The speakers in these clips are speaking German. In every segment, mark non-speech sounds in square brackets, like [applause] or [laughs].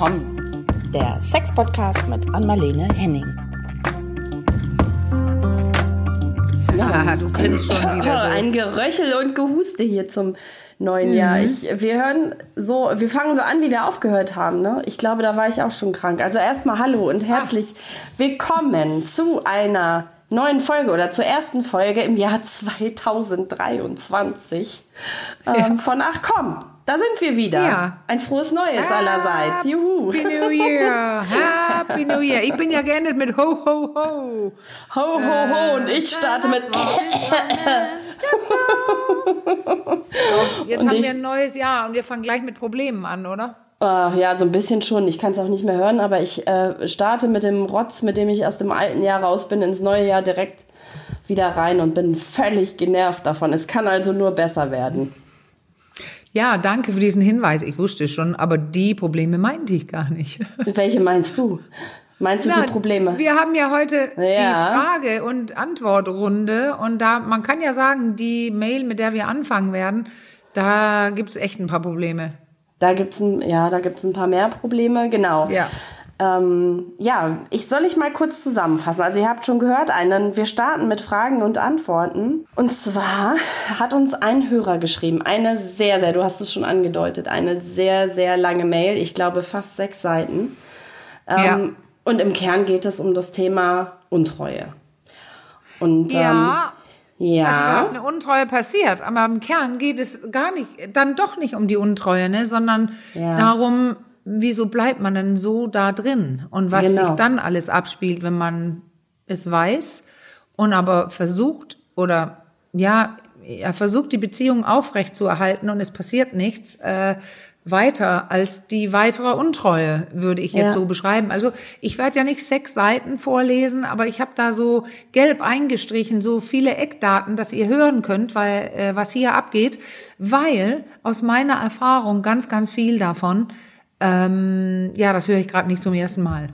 willkommen. Der Sex-Podcast mit Anmalene Henning. Ja, du kennst schon wieder so. Ein Geröchel und Gehuste hier zum neuen Jahr. Mhm. Ich, wir hören so, wir fangen so an, wie wir aufgehört haben. Ne? Ich glaube, da war ich auch schon krank. Also erstmal hallo und herzlich willkommen zu einer neuen Folge oder zur ersten Folge im Jahr [laughs] 2023 ähm, von Ach komm. Da sind wir wieder. Ja. Ein frohes Neues allerseits. Juhu. Happy New Year! Happy New Year! Ich bin ja geendet mit Ho, Ho, Ho! Ho, ho, ho. Und ich starte mit. Jetzt Und haben wir ein neues Jahr und wir fangen gleich mit Problemen an, oder? Ach, ja, so ein bisschen schon. Ich kann es auch nicht mehr hören, aber ich äh, starte mit dem Rotz, mit dem ich aus dem alten Jahr raus bin, ins neue Jahr direkt wieder rein und bin völlig genervt davon. Es kann also nur besser werden. Ja, danke für diesen Hinweis. Ich wusste schon, aber die Probleme meinte ich gar nicht. [laughs] Welche meinst du? Meinst du Na, die Probleme? Wir haben ja heute die Ja. Frage- und Antwortrunde und da, man kann ja sagen, die Mail, mit der wir anfangen werden, da gibt's echt ein paar Probleme. Da gibt's ein, ja, da gibt's ein paar mehr Probleme, genau. Ja. Ähm, ja, ich soll ich mal kurz zusammenfassen. Also ihr habt schon gehört, einen, wir starten mit Fragen und Antworten. Und zwar hat uns ein Hörer geschrieben, eine sehr, sehr, du hast es schon angedeutet, eine sehr, sehr lange Mail, ich glaube fast sechs Seiten. Ähm, Ja. Und im Kern geht es um das Thema Untreue. Und Ja, ähm, ja, Also da ist eine Untreue passiert, aber im Kern geht es gar nicht, dann doch nicht um die Untreue, ne, sondern Ja. darum, wieso bleibt man denn so da drin und was Genau. sich dann alles abspielt, wenn man es weiß und aber versucht oder ja, er versucht die Beziehung aufrecht zu erhalten und es passiert nichts äh, weiter als die weitere Untreue, würde ich jetzt Ja. so beschreiben. Also ich werde ja nicht sechs Seiten vorlesen, aber ich habe da so gelb eingestrichen, so viele Eckdaten, dass ihr hören könnt, weil äh, was hier abgeht, weil aus meiner Erfahrung ganz, ganz viel davon, ähm, ja, das höre ich gerade nicht zum ersten Mal.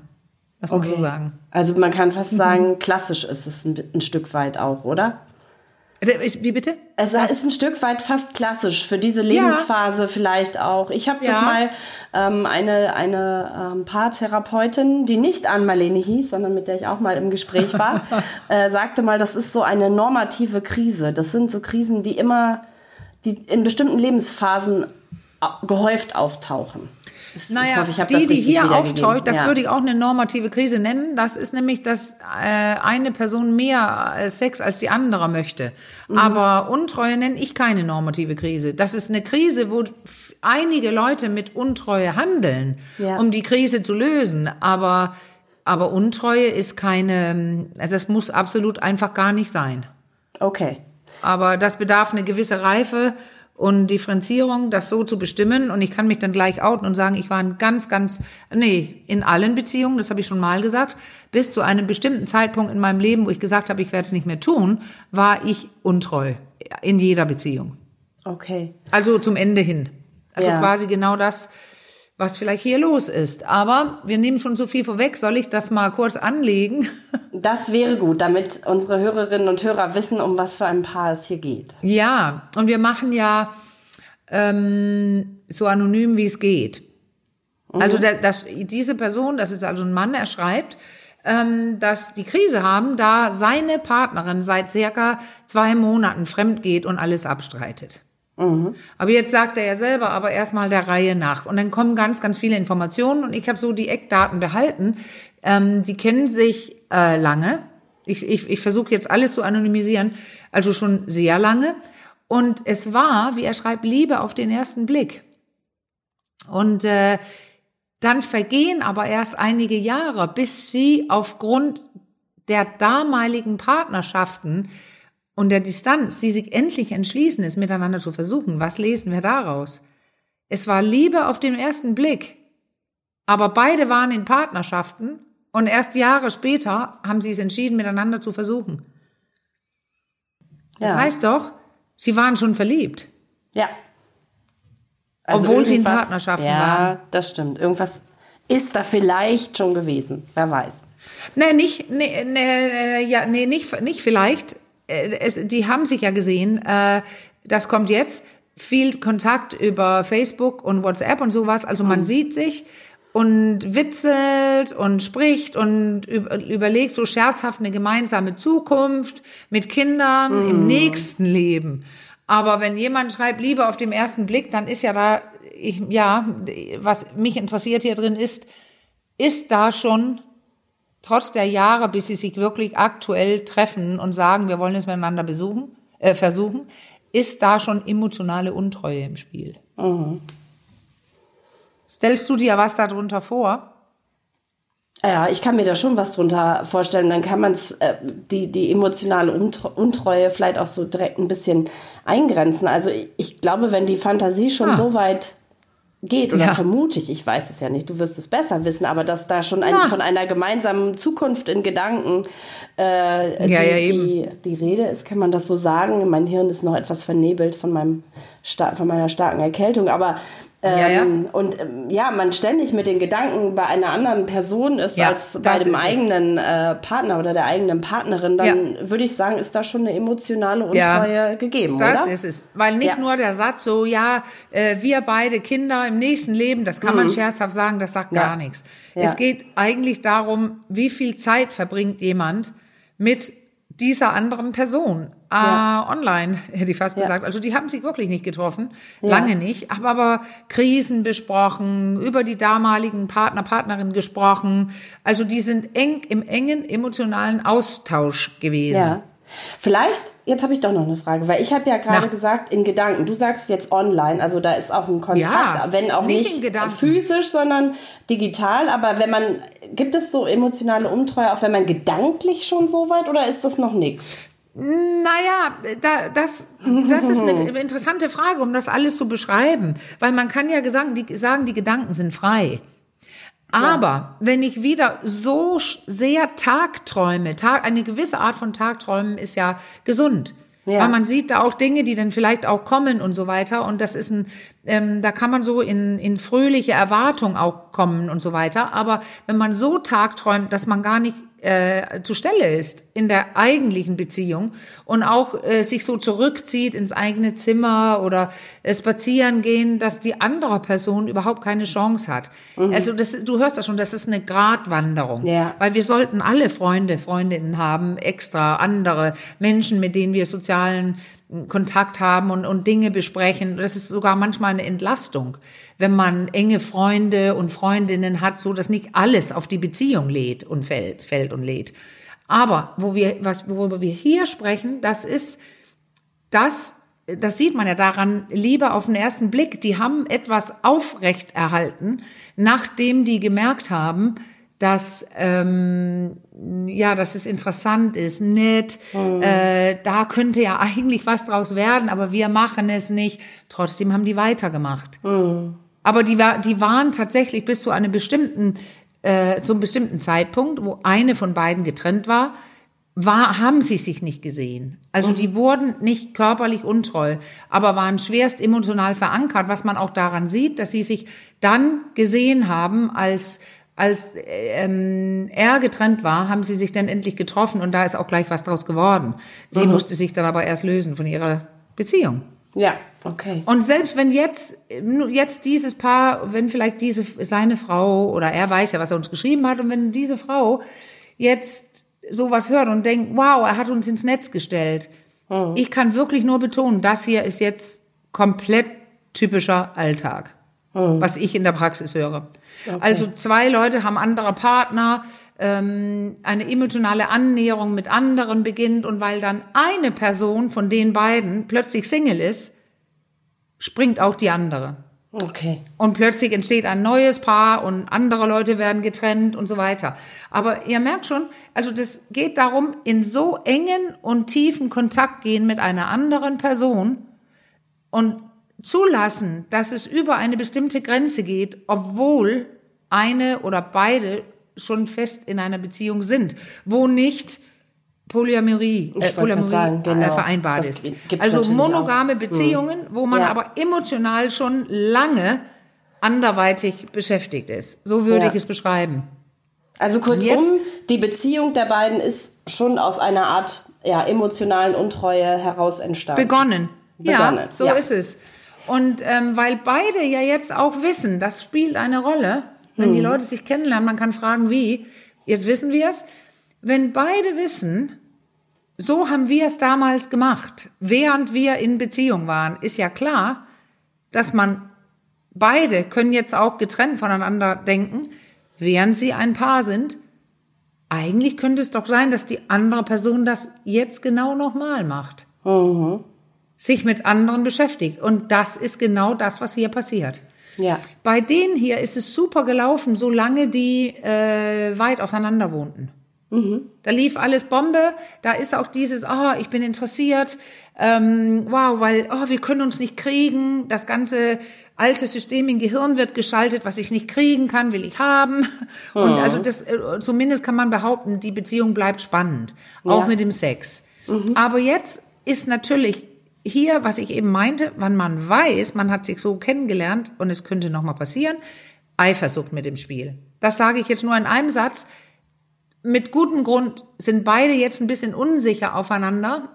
Das muss man so sagen. also man kann fast Mhm. sagen, klassisch ist es ein, ein Stück weit auch, oder? Äh, Wie bitte? Es ist ein Stück weit fast klassisch für diese Lebensphase vielleicht auch. Ich habe das Ja. mal ähm, eine eine ähm, Paartherapeutin, die nicht Ann-Marlene hieß, sondern mit der ich auch mal im Gespräch war, [laughs] äh, sagte mal, das ist so eine normative Krise. Das sind so Krisen, die immer, die in bestimmten Lebensphasen gehäuft auftauchen. Ich Naja, hoffe, die, das die hier auftaucht, das Ja. würde ich auch eine normative Krise nennen. Das ist nämlich, dass äh, eine Person mehr äh, Sex als die andere möchte. Mhm. Aber Untreue nenne ich keine normative Krise. Das ist eine Krise, wo einige Leute mit Untreue handeln, Ja. um die Krise zu lösen. Aber, aber Untreue ist keine, also das muss absolut einfach gar nicht sein. Okay. Aber das bedarf eine gewisse Reife und Differenzierung, das so zu bestimmen. Und ich kann mich dann gleich outen und sagen, ich war in ganz, ganz, nee, in allen Beziehungen, das habe ich schon mal gesagt, bis zu einem bestimmten Zeitpunkt in meinem Leben, wo ich gesagt habe, ich werde es nicht mehr tun, war ich untreu. In jeder Beziehung. Okay. Also zum Ende hin. Also Ja. quasi genau das, was vielleicht hier los ist. Aber wir nehmen schon so viel vorweg. Soll ich das mal kurz anlegen? [laughs] Das wäre gut, damit unsere Hörerinnen und Hörer wissen, um was für ein Paar es hier geht. Ja, und wir machen ja ähm, so anonym, wie es geht. Also da, das, diese Person, das ist also ein Mann, er schreibt, ähm, dass die Krise haben, da seine Partnerin seit circa zwei Monaten fremd geht und alles abstreitet. Aber jetzt sagt er ja selber, aber erstmal der Reihe nach. Und dann kommen ganz, ganz viele Informationen und ich habe so die Eckdaten behalten. Ähm, die kennen sich äh, lange. Ich, ich, ich versuche jetzt alles zu anonymisieren, also schon sehr lange. Und es war, wie er schreibt, Liebe auf den ersten Blick. Und äh, dann vergehen aber erst einige Jahre, bis sie aufgrund der damaligen Partnerschaften und der Distanz, die sich endlich entschließen, es miteinander zu versuchen. Was lesen wir daraus? Es war Liebe auf den ersten Blick, aber beide waren in Partnerschaften und erst Jahre später haben sie es entschieden, miteinander zu versuchen. Das Ja. heißt doch, sie waren schon verliebt. Ja. Obwohl sie in Partnerschaften ja, waren. das stimmt. Irgendwas ist da vielleicht schon gewesen. Wer weiß. Nee, nicht, nee, nee, äh, ja, nee, nicht, nicht vielleicht. Äh, Es, die haben sich ja gesehen. Äh, das kommt jetzt. Viel Kontakt über Facebook und WhatsApp und sowas. Also man sieht sich und witzelt und spricht und überlegt so scherzhaft eine gemeinsame Zukunft mit Kindern mm. im nächsten Leben. Aber wenn jemand schreibt Liebe auf dem ersten Blick, dann ist ja da, ich, ja, was mich interessiert hier drin ist, ist da schon trotz der Jahre, bis sie sich wirklich aktuell treffen und sagen, wir wollen es miteinander besuchen, äh, versuchen, ist da schon emotionale Untreue im Spiel. Mhm. Stellst du dir was darunter vor? Ja, ich kann mir da schon was drunter vorstellen. Dann kann man äh, die, die emotionale Untreue vielleicht auch so direkt ein bisschen eingrenzen. Also ich, ich glaube, wenn die Fantasie schon ah. so weit geht oder ja. vermute ich, ich weiß es ja nicht, du wirst es besser wissen, aber dass da schon ein, ja. von einer gemeinsamen Zukunft in Gedanken äh, ja, die, die, die, Rede ist, kann man das so sagen. Mein Hirn ist noch etwas vernebelt von, meinem, von meiner starken Erkältung, aber ähm, ja, ja. Ähm, und ähm, ja, man ständig mit den Gedanken bei einer anderen Person ist ja, als bei dem eigenen äh, Partner oder der eigenen Partnerin, dann würde ich sagen, ist da schon eine emotionale Untreue gegeben, das oder? ist es. Weil nicht nur der Satz so, ja, äh, wir beide Kinder im nächsten Leben, das kann mhm. man scherzhaft sagen, das sagt gar nichts. Es geht eigentlich darum, wie viel Zeit verbringt jemand mit dieser anderen Person. Ja. Äh, online, hätte ich fast ja. gesagt. Also die haben sich wirklich nicht getroffen, ja. lange nicht, haben aber Krisen besprochen, über die damaligen Partner, Partnerin gesprochen. Also die sind eng im engen emotionalen Austausch gewesen. Ja. Vielleicht, jetzt habe ich doch noch eine Frage, weil ich habe ja gerade gesagt, in Gedanken, du sagst jetzt online, also da ist auch ein Kontakt, ja, wenn auch nicht, nicht physisch, sondern digital, aber wenn man, gibt es so emotionale Untreue, auch wenn man gedanklich schon so weit oder ist das noch nichts? Naja, da, das, das ist eine [laughs] interessante Frage, um das alles zu beschreiben. Weil man kann ja sagen, die, sagen, die Gedanken sind frei. Aber ja. wenn ich wieder so sehr Tagträume, Tag, eine gewisse Art von Tagträumen ist ja gesund. Ja. Weil man sieht da auch Dinge, die dann vielleicht auch kommen und so weiter. Und das ist ein, ähm, da kann man so in, in fröhliche Erwartung auch kommen und so weiter. Aber wenn man so tagträumt, dass man gar nicht äh, zu Stelle ist in der eigentlichen Beziehung und auch äh, sich so zurückzieht ins eigene Zimmer oder äh, spazieren gehen, dass die andere Person überhaupt keine Chance hat. Mhm. Also das, du hörst das schon, das ist eine Gratwanderung, ja. weil wir sollten alle Freunde, Freundinnen haben, extra andere Menschen, mit denen wir sozialen Kontakt haben und, und Dinge besprechen. Das ist sogar manchmal eine Entlastung, wenn man enge Freunde und Freundinnen hat, so dass nicht alles auf die Beziehung lädt und fällt, fällt und lädt. Aber wo wir, was, worüber wir hier sprechen, das ist, das, das sieht man ja daran, Liebe auf den ersten Blick, die haben etwas aufrecht erhalten, nachdem die gemerkt haben, dass ähm, ja, dass es interessant ist, nett, mhm. äh, da könnte ja eigentlich was draus werden, aber wir machen es nicht. Trotzdem haben die weitergemacht. Mhm. Aber die, die waren tatsächlich bis zu einem bestimmten, äh, zum bestimmten Zeitpunkt, wo eine von beiden getrennt war, war, haben sie sich nicht gesehen. Also die wurden nicht körperlich untreu, aber waren schwerst emotional verankert, was man auch daran sieht, dass sie sich dann gesehen haben als als ähm, er getrennt war, haben sie sich dann endlich getroffen und da ist auch gleich was draus geworden. Sie mhm. musste sich dann aber erst lösen von ihrer Beziehung. Ja, okay. Und selbst wenn jetzt, jetzt dieses Paar, wenn vielleicht diese, seine Frau oder er weiß ja, was er uns geschrieben hat und wenn diese Frau jetzt sowas hört und denkt, wow, er hat uns ins Netz gestellt. Mhm. Ich kann wirklich nur betonen, das hier ist jetzt komplett typischer Alltag, mhm. was ich in der Praxis höre. Okay. Also zwei Leute haben andere Partner, ähm, eine emotionale Annäherung mit anderen beginnt und weil dann eine Person von den beiden plötzlich Single ist, springt auch die andere. Okay. Und plötzlich entsteht ein neues Paar und andere Leute werden getrennt und so weiter. Aber ihr merkt schon, also das geht darum, in so engen und tiefen Kontakt gehen mit einer anderen Person und zulassen, dass es über eine bestimmte Grenze geht, obwohl eine oder beide schon fest in einer Beziehung sind, wo nicht Polyamorie, äh, Polyamorie sagen, äh, genau. vereinbart ist. Also monogame auch. Beziehungen, hm. wo man ja. aber emotional schon lange anderweitig beschäftigt ist. So würde ja. ich es beschreiben. Also kurzum, die Beziehung der beiden ist schon aus einer Art ja, emotionalen Untreue heraus entstanden. Begonnen. Begonnen. Ja, so ja. ist es. Und ähm, weil beide ja jetzt auch wissen, das spielt eine Rolle, wenn die Leute sich kennenlernen, man kann fragen, wie. Jetzt wissen wir es. Wenn beide wissen, so haben wir es damals gemacht, während wir in Beziehung waren, ist ja klar, dass man beide können jetzt auch getrennt voneinander denken, während sie ein Paar sind. Eigentlich könnte es doch sein, dass die andere Person das jetzt genau nochmal macht. Sich mit anderen beschäftigt. Und das ist genau das, was hier passiert. Ja. Bei denen hier ist es super gelaufen, solange die äh, weit auseinander wohnten. Da lief alles Bombe. Da ist auch dieses, ah, ich bin interessiert. Ähm, wow, weil, oh, wir können uns nicht kriegen. Das ganze alte System im Gehirn wird geschaltet. Was ich nicht kriegen kann, will ich haben. [laughs] Und also das, äh, zumindest kann man behaupten, die Beziehung bleibt spannend. Auch Ja. mit dem Sex. Aber jetzt ist natürlich hier, was ich eben meinte, wann man weiß, man hat sich so kennengelernt und es könnte nochmal passieren, Eifersucht mit dem Spiel. Das sage ich jetzt nur in einem Satz. Mit gutem Grund sind beide jetzt ein bisschen unsicher aufeinander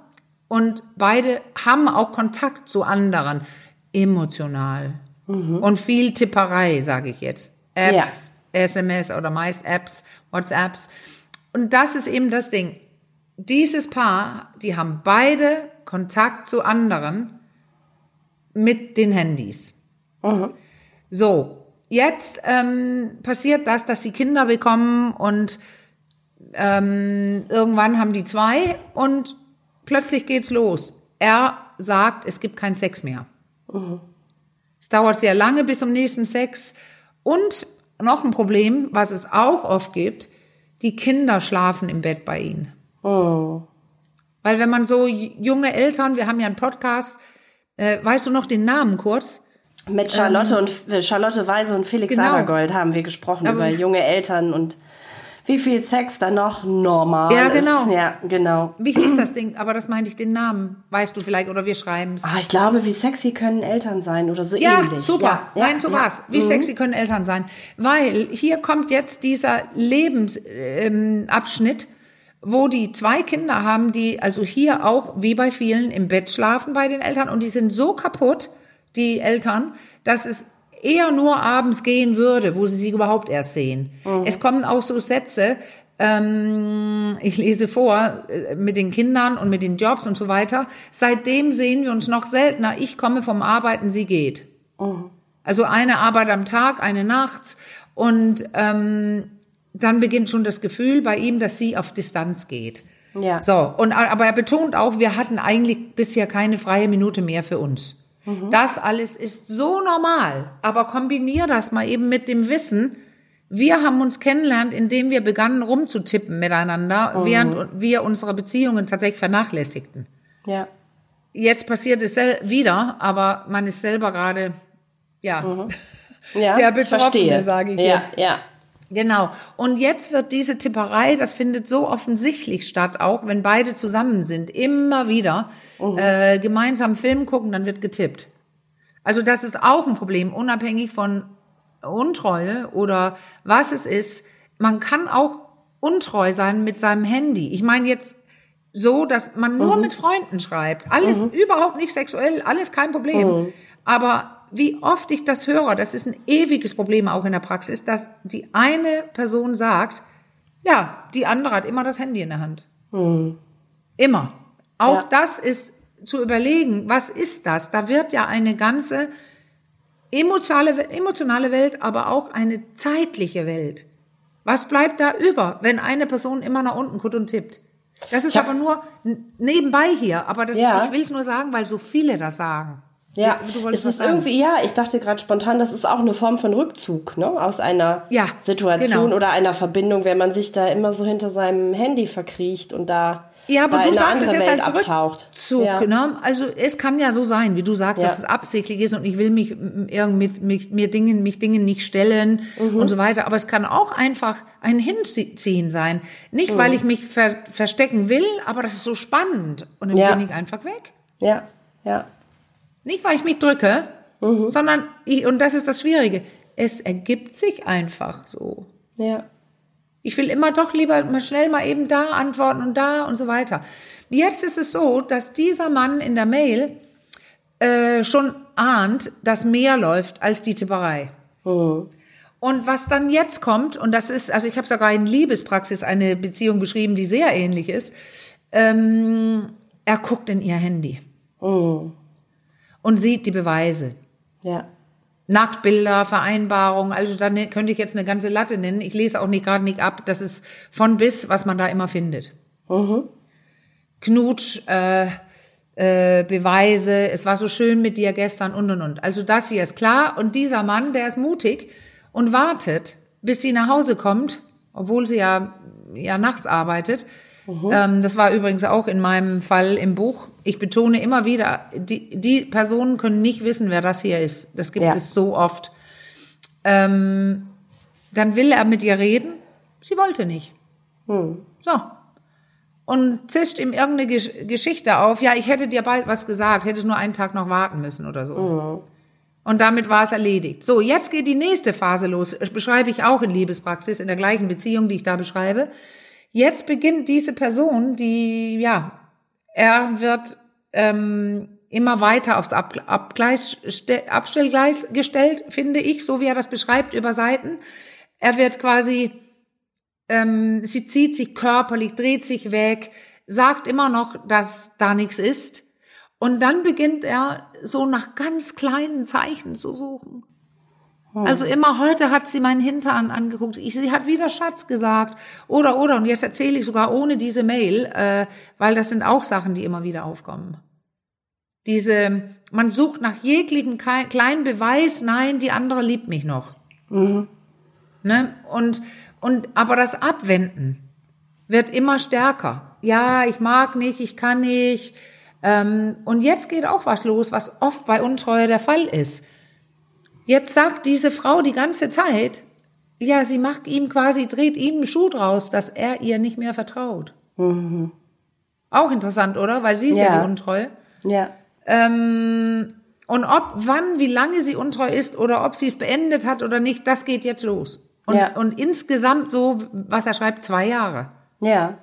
und beide haben auch Kontakt zu anderen, emotional. Und viel Tipperei, sage ich jetzt. Apps, SMS oder meist Apps, WhatsApps. Und das ist eben das Ding. Dieses Paar, die haben beide Kontakt zu anderen mit den Handys. So, jetzt ähm, passiert das, dass die Kinder bekommen und ähm, irgendwann haben die zwei und plötzlich geht's los. Er sagt, es gibt keinen Sex mehr. Es dauert sehr lange bis zum nächsten Sex. Und noch ein Problem, was es auch oft gibt, die Kinder schlafen im Bett bei ihnen. Weil wenn man so junge Eltern, wir haben ja einen Podcast, äh, weißt du noch den Namen kurz? Mit Charlotte und äh, Charlotte Weise und Felix Genau. Sadergold haben wir gesprochen Aber- über junge Eltern und wie viel Sex da noch normal Ja, genau. ist. Ja, genau. Wie hieß das Ding? Aber das meinte ich den Namen. Weißt du vielleicht, oder wir schreiben's. Ah, ich glaube, wie sexy können Eltern sein oder so Ja, ähnlich. super. Ja, Nein, so ja. Mhm. war's. Wie sexy können Eltern sein? Weil hier kommt jetzt dieser Lebensabschnitt, ähm, wo die zwei Kinder haben, die also hier auch wie bei vielen im Bett schlafen bei den Eltern und die sind so kaputt, die Eltern, dass es eher nur abends gehen würde, wo sie sie überhaupt erst sehen. Mhm. Es kommen auch so Sätze, ähm, ich lese vor, äh, mit den Kindern und mit den Jobs und so weiter. Seitdem sehen wir uns noch seltener. Ich komme vom Arbeiten, sie geht. Also eine Arbeit am Tag, eine nachts. Und ähm, dann beginnt schon das Gefühl bei ihm, dass sie auf Distanz geht. Ja. So, und, aber er betont auch, wir hatten eigentlich bisher keine freie Minute mehr für uns. Das alles ist so normal. Aber kombinier das mal eben mit dem Wissen, wir haben uns kennengelernt, indem wir begannen rumzutippen miteinander, während wir unsere Beziehungen tatsächlich vernachlässigten. Ja. Jetzt passiert es wieder, aber man ist selber gerade, ja, [laughs] ja Der ich Betroffene, sage ich ja, jetzt. Ja, Genau. Und jetzt wird diese Tipperei, das findet so offensichtlich statt, auch wenn beide zusammen sind, immer wieder äh, gemeinsam Film gucken, dann wird getippt. Also das ist auch ein Problem, unabhängig von Untreue oder was es ist. Man kann auch untreu sein mit seinem Handy. Ich meine jetzt so, dass man nur mit Freunden schreibt. Alles überhaupt nicht sexuell, alles kein Problem. Aber wie oft ich das höre, das ist ein ewiges Problem auch in der Praxis, dass die eine Person sagt, ja, die andere hat immer das Handy in der Hand. Immer. Auch Ja. das ist zu überlegen, was ist das? Da wird ja eine ganze emotionale, emotionale Welt, aber auch eine zeitliche Welt. Was bleibt da über, wenn eine Person immer nach unten guckt und tippt? Das ist hab- aber nur nebenbei hier. Aber das, Ja. ich will es nur sagen, weil so viele das sagen. Ja. Es ist irgendwie, ja, ich dachte gerade spontan, das ist auch eine Form von Rückzug, ne? Aus einer Ja, Situation genau. oder einer Verbindung, wenn man sich da immer so hinter seinem Handy verkriecht und da, Ja, aber du sagst es jetzt Welt als abtaucht. Rückzug. Ja. Ne? Also es kann ja so sein, wie du sagst, Ja. dass es absichtlich ist und ich will mich m- irgend mit, mit mir Dingen, mich Dingen nicht stellen Mhm. und so weiter. Aber es kann auch einfach ein Hinziehen sein. Nicht, Mhm. weil ich mich ver verstecken will, aber das ist so spannend. Und dann Ja. bin ich einfach weg. Ja, ja. Nicht, weil ich mich drücke, Mhm. sondern, ich, und das ist das Schwierige, es ergibt sich einfach so. Ja. Ich will immer doch lieber mal schnell mal eben da antworten und da und so weiter. Jetzt ist es so, dass dieser Mann in der Mail äh, schon ahnt, dass mehr läuft als die Tipperei. Und was dann jetzt kommt, und das ist, also ich habe sogar in Liebespraxis eine Beziehung beschrieben, die sehr ähnlich ist, ähm, er guckt in ihr Handy Mhm. Und sieht die Beweise. Ja. Nacktbilder, Vereinbarungen, also da könnte ich jetzt eine ganze Latte nennen. Ich lese auch nicht gerade nicht ab. Das ist von bis, was man da immer findet. Knutsch, äh, äh, Beweise, es war so schön mit dir gestern und und und. Also das hier ist klar. Und dieser Mann, der ist mutig und wartet, bis sie nach Hause kommt, obwohl sie ja, ja nachts arbeitet. Ähm, das war übrigens auch in meinem Fall im Buch. Ich betone immer wieder, die, die Personen können nicht wissen, wer das hier ist. Das gibt Ja. es so oft. Ähm, dann will er mit ihr reden. Sie wollte nicht. So. Und zischt ihm irgendeine Gesch Geschichte auf. Ja, ich hätte dir bald was gesagt, hätte nur einen Tag noch warten müssen oder so. Und damit war es erledigt. So, jetzt geht die nächste Phase los. Das beschreibe ich auch in Liebespraxis, in der gleichen Beziehung, die ich da beschreibe. Jetzt beginnt diese Person, die, ja, er wird ähm, immer weiter aufs Ab Abgleis, ste- Abstellgleis gestellt, finde ich, so wie er das beschreibt über Seiten. Er wird quasi, ähm, sie zieht sich körperlich, dreht sich weg, sagt immer noch, dass da nichts ist. Und dann beginnt er so nach ganz kleinen Zeichen zu suchen. Also immer heute hat sie meinen Hintern angeguckt. Ich, sie hat wieder Schatz gesagt. Oder, oder. Und jetzt erzähle ich sogar ohne diese Mail, äh, weil das sind auch Sachen, die immer wieder aufkommen. Diese, man sucht nach jeglichem kleinen Beweis, nein, die andere liebt mich noch. Ne? Und, und, aber das Abwenden wird immer stärker. Ja, ich mag nicht, ich kann nicht. Ähm, und jetzt geht auch was los, was oft bei Untreue der Fall ist. Jetzt sagt diese Frau die ganze Zeit, ja, sie macht ihm quasi, dreht ihm einen Schuh draus, dass er ihr nicht mehr vertraut. Auch interessant, oder? Weil sie ist ja, Ja. die Untreue. Ja. Ähm, und ob, wann, wie lange sie untreu ist oder ob sie es beendet hat oder nicht, das geht jetzt los. Und, Ja. und insgesamt so, was er schreibt, zwei Jahre. Ja.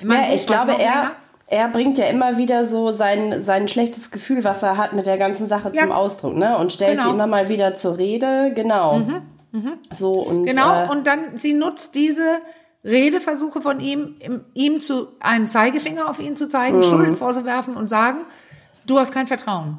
In meinem ja, ich glaube, er, länger. Er bringt ja immer wieder so sein, sein schlechtes Gefühl, was er hat mit der ganzen Sache zum Ja. Ausdruck, ne? Und stellt Genau. Mhm. sie immer mal wieder zur Rede, genau. So und Genau, äh, und dann, sie nutzt diese Redeversuche von ihm, ihm- ihm zu, einen Zeigefinger auf ihn zu zeigen, Schuld vorzuwerfen und sagen, du hast kein Vertrauen.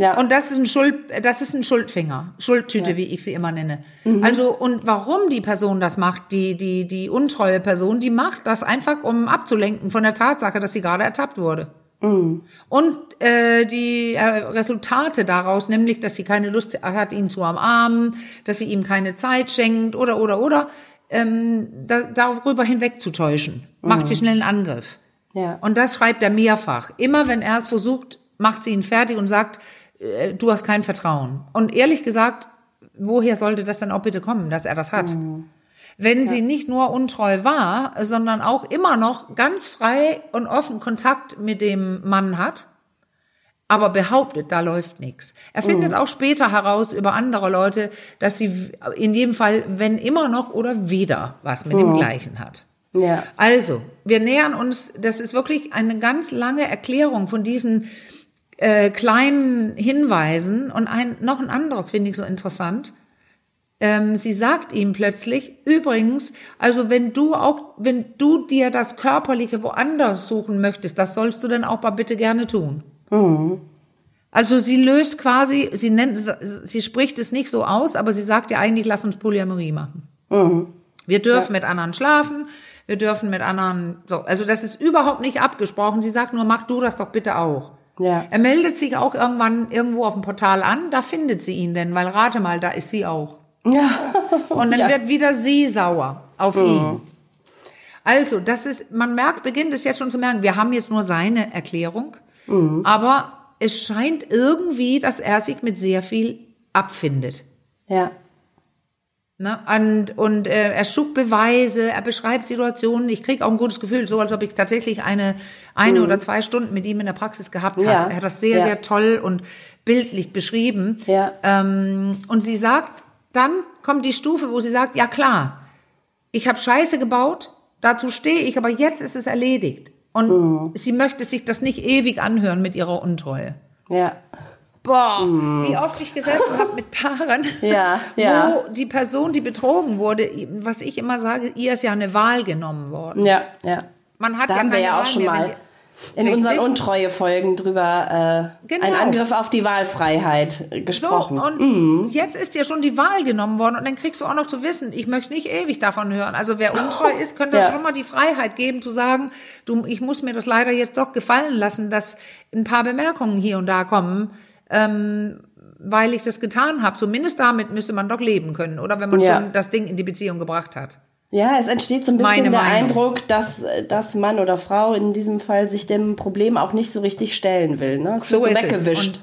Ja, Und das ist ein Schuld, das ist ein Schuldfinger, Schuldtüte, wie ich sie immer nenne. Mhm. Also, und warum die Person das macht, die, die, die untreue Person, die macht das einfach, um abzulenken von der Tatsache, dass sie gerade ertappt wurde. Mhm. Und äh, die äh, Resultate daraus, nämlich, dass sie keine Lust hat, ihn zu umarmen, dass sie ihm keine Zeit schenkt oder, oder, oder, ähm, da, darüber hinwegzutäuschen, macht sie schnell einen Angriff. ja. Und das schreibt er mehrfach. Immer wenn er es versucht, macht sie ihn fertig und sagt, äh, du hast kein Vertrauen. Und ehrlich gesagt, woher sollte das dann auch bitte kommen, dass er das hat? Wenn sie nicht nur untreu war, sondern auch immer noch ganz frei und offen Kontakt mit dem Mann hat, aber behauptet, da läuft nichts. Er findet auch später heraus über andere Leute, dass sie in jedem Fall, wenn immer noch oder wieder was mit dem Gleichen hat. Ja. Also, wir nähern uns, das ist wirklich eine ganz lange Erklärung von diesen äh, kleinen Hinweisen und ein, noch ein anderes finde ich so interessant. Ähm, sie sagt ihm plötzlich, übrigens, also wenn du auch, wenn du dir das Körperliche woanders suchen möchtest, das sollst du dann auch mal bitte gerne tun. Also sie löst quasi, sie nennt, sie spricht es nicht so aus, aber sie sagt ja eigentlich, lass uns Polyamorie machen. Wir dürfen mit anderen schlafen, wir dürfen mit anderen, so, also das ist überhaupt nicht abgesprochen. Sie sagt nur, mach du das doch bitte auch. Ja. Er meldet sich auch irgendwann irgendwo auf dem Portal an, da findet sie ihn denn, weil rate mal, da ist sie auch. Ja. Und dann wird wieder sie sauer auf ihn. Also, das ist, man merkt, beginnt es jetzt schon zu merken, wir haben jetzt nur seine Erklärung, aber es scheint irgendwie, dass er sich mit sehr viel abfindet. Ja. Ne? Und, und äh, er schub Beweise, er beschreibt Situationen. Ich kriege auch ein gutes Gefühl, so als ob ich tatsächlich eine, eine oder zwei Stunden mit ihm in der Praxis gehabt Mhm. Ja. Er hat das sehr, Ja. sehr toll und bildlich beschrieben. Ja. Ähm, und sie sagt, dann kommt die Stufe, wo sie sagt, ja klar, ich habe Scheiße gebaut, dazu stehe ich, aber jetzt ist es erledigt. Und Mhm. sie möchte sich das nicht ewig anhören mit ihrer Untreue. Ja. Boah, wie oft ich gesessen habe mit Paaren, [laughs] Ja, [laughs] ja. wo die Person, die betrogen wurde, was ich immer sage, ihr ist ja eine Wahl genommen worden. Ja, ja. Man hat Da ja haben wir ja auch Wahl schon mehr, mal die- in Richtig. unseren Untreue-Folgen drüber äh, Genau. ein Angriff auf die Wahlfreiheit äh, So, gesprochen. und jetzt ist dir schon die Wahl genommen worden und dann kriegst du auch noch zu wissen, ich möchte nicht ewig davon hören. Also wer untreu ist, könnte das Ja. schon mal die Freiheit geben zu sagen, du, ich muss mir das leider jetzt doch gefallen lassen, dass ein paar Bemerkungen hier und da kommen, ähm, weil ich das getan habe. Zumindest damit müsste man doch leben können, oder wenn man Ja. schon das Ding in die Beziehung gebracht hat. Ja, es entsteht so ein bisschen Meine der Meinung. Eindruck, dass, dass Mann oder Frau in diesem Fall sich dem Problem auch nicht so richtig stellen will. Ne? Es So wird ist so weggewischt.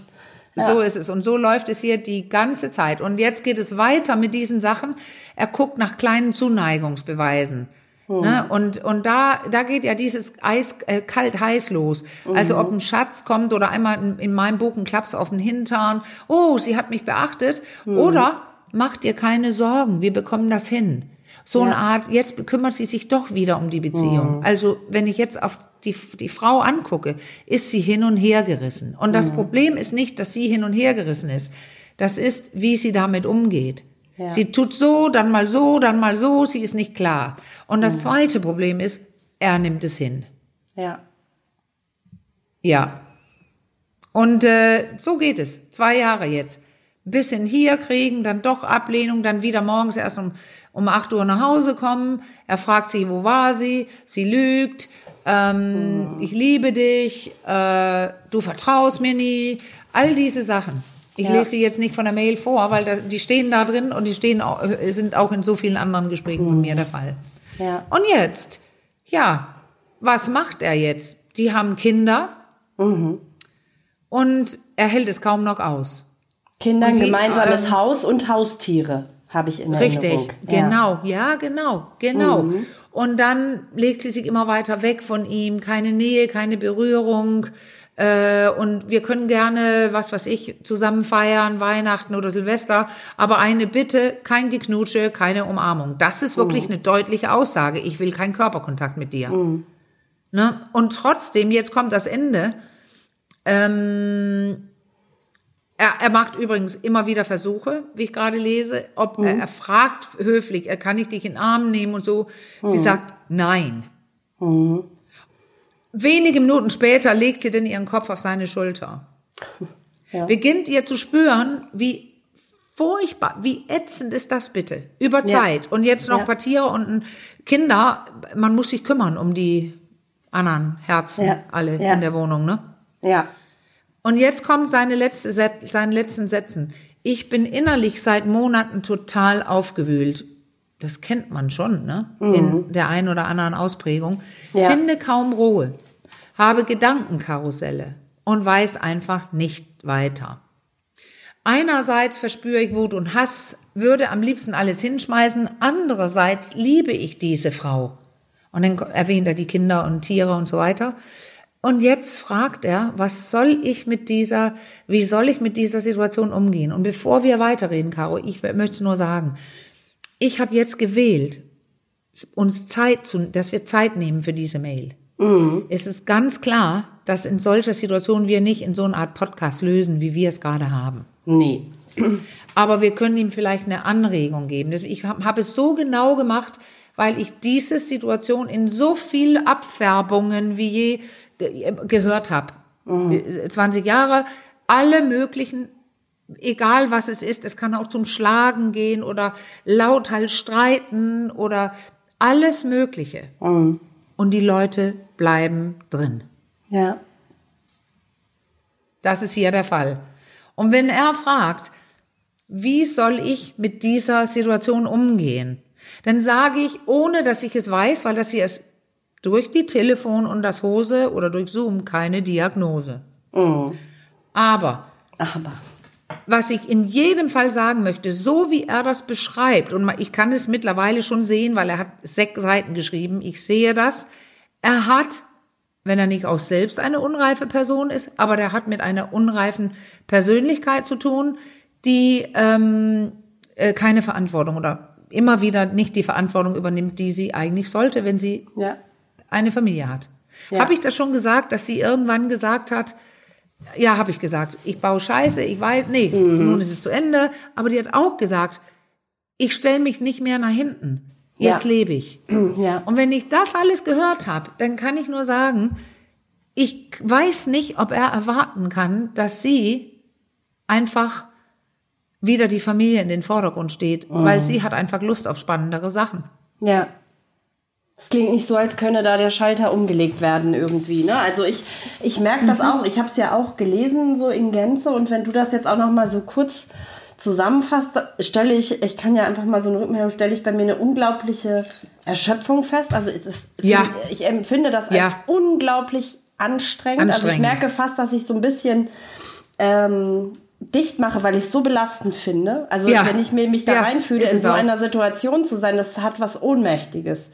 es. Und So ist es. Und so läuft es hier die ganze Zeit. Und jetzt geht es weiter mit diesen Sachen. Er guckt nach kleinen Zuneigungsbeweisen. Ne? Und, und da, da geht ja dieses Eis, äh, kalt heiß los. Also ob ein Schatz kommt oder einmal in, in meinem Buch ein Klaps auf den Hintern. Oh, sie hat mich beachtet. Oder macht ihr keine Sorgen, wir bekommen das hin. So eine Art, jetzt kümmert sie sich doch wieder um die Beziehung. Also wenn ich jetzt auf die, die Frau angucke, ist sie hin und her gerissen. Und das Problem ist nicht, dass sie hin und her gerissen ist. Das ist, wie sie damit umgeht. Ja. Sie tut so, dann mal so, dann mal so, sie ist nicht klar. Und das zweite Problem ist, er nimmt es hin. Ja. Ja. Und äh, so geht es. Zwei Jahre jetzt. Bisschen hier kriegen, dann doch Ablehnung, dann wieder morgens erst um, um 8 Uhr nach Hause kommen. Er fragt sie, wo war sie? Sie lügt. Ähm, Ich liebe dich. Äh, du vertraust mir nie. All diese Sachen. Ich Ja. lese sie jetzt nicht von der Mail vor, weil da, die stehen da drin und die stehen auch, äh, sind auch in so vielen anderen Gesprächen von mir der Fall. Ja. Und jetzt, ja, was macht er jetzt? Die haben Kinder und er hält es kaum noch aus. Kinder, Und die, gemeinsames ähm, Haus und Haustiere habe ich in Richtig, Erinnerung. Ja. genau, ja, genau, genau. Und dann legt sie sich immer weiter weg von ihm, keine Nähe, keine Berührung. Äh, und wir können gerne, was weiß ich, zusammen feiern, Weihnachten oder Silvester. Aber eine Bitte, kein Geknutsche, keine Umarmung. Das ist wirklich eine deutliche Aussage. Ich will keinen Körperkontakt mit dir. Ne? Und trotzdem, jetzt kommt das Ende. Ähm, er, er macht übrigens immer wieder Versuche, wie ich gerade lese, ob er, er fragt höflich, er kann ich dich in den Arm nehmen und so. Sie sagt nein. Wenige Minuten später legt sie dann ihren Kopf auf seine Schulter. [laughs] Beginnt ihr zu spüren, wie furchtbar, wie ätzend ist das bitte? Über Ja. Zeit. Und jetzt noch Ja. ein paar Tiere und Kinder. Man muss sich kümmern um die anderen Herzen, Ja. alle Ja. in der Wohnung, ne? Ja. Und jetzt kommt seine letzte, seinen letzten Sätzen. Ich bin innerlich seit Monaten total aufgewühlt. Das kennt man schon, ne? In der einen oder anderen Ausprägung. Ja. Finde kaum Ruhe. Habe Gedankenkarusselle und weiß einfach nicht weiter. Einerseits verspüre ich Wut und Hass, würde am liebsten alles hinschmeißen. Andererseits liebe ich diese Frau. Und dann erwähnt er die Kinder und Tiere und so weiter. Und jetzt fragt er, was soll ich mit dieser, wie soll ich mit dieser Situation umgehen? Und bevor wir weiterreden, Caro, ich möchte nur sagen, ich habe jetzt gewählt, uns Zeit zu, dass wir Zeit nehmen für diese Mail. Es ist ganz klar, dass in solcher Situation wir nicht in so einer Art Podcast lösen, wie wir es gerade haben. Nee. Aber wir können ihm vielleicht eine Anregung geben. Ich habe hab es so genau gemacht, weil ich diese Situation in so viel Abfärbungen wie je ge gehört habe. 20 Jahre, alle möglichen, egal was es ist, es kann auch zum Schlagen gehen oder lauthals streiten oder alles Mögliche. Und die Leute bleiben drin. Ja. Das ist hier der Fall. Und wenn er fragt, wie soll ich mit dieser Situation umgehen, dann sage ich, ohne dass ich es weiß, weil das hier ist durch die Telefon und das Hose oder durch Zoom keine Diagnose. Aber Aber. Was ich in jedem Fall sagen möchte, so wie er das beschreibt, und ich kann es mittlerweile schon sehen, weil er hat sechs Seiten geschrieben, ich sehe das, er hat, wenn er nicht auch selbst eine unreife Person ist, aber der hat mit einer unreifen Persönlichkeit zu tun, die ähm, äh, keine Verantwortung oder immer wieder nicht die Verantwortung übernimmt, die sie eigentlich sollte, wenn sie Ja. eine Familie hat. Ja. Habe ich das schon gesagt, dass sie irgendwann gesagt hat, ja, habe ich gesagt, ich baue Scheiße, ich weiß, nee, nun ist es zu Ende. Aber die hat auch gesagt, ich stelle mich nicht mehr nach hinten. Jetzt Ja. lebe ich. [clears throat] Ja. Und wenn ich das alles gehört habe, dann kann ich nur sagen, ich weiß nicht, ob er erwarten kann, dass sie einfach wieder die Familie in den Vordergrund steht, weil sie hat einfach Lust auf spannendere Sachen. Ja. Es klingt nicht so, als könne da der Schalter umgelegt werden irgendwie. Ne? Also ich, ich merke das auch. Ich habe es ja auch gelesen so in Gänze. Und wenn du das jetzt auch noch mal so kurz zusammenfasst, stelle ich, ich kann ja einfach mal so eine Rückmeldung, stelle ich bei mir eine unglaubliche Erschöpfung fest. Also es ist, Ja. ich empfinde das als Ja. unglaublich anstrengend. Also ich Anstrengend. merke fast, dass ich so ein bisschen ähm, dicht mache, weil ich es so belastend finde. Also Ja. wenn ich mir, mich da Ja, reinfühle, in so auch. einer Situation zu sein, das hat was Ohnmächtiges.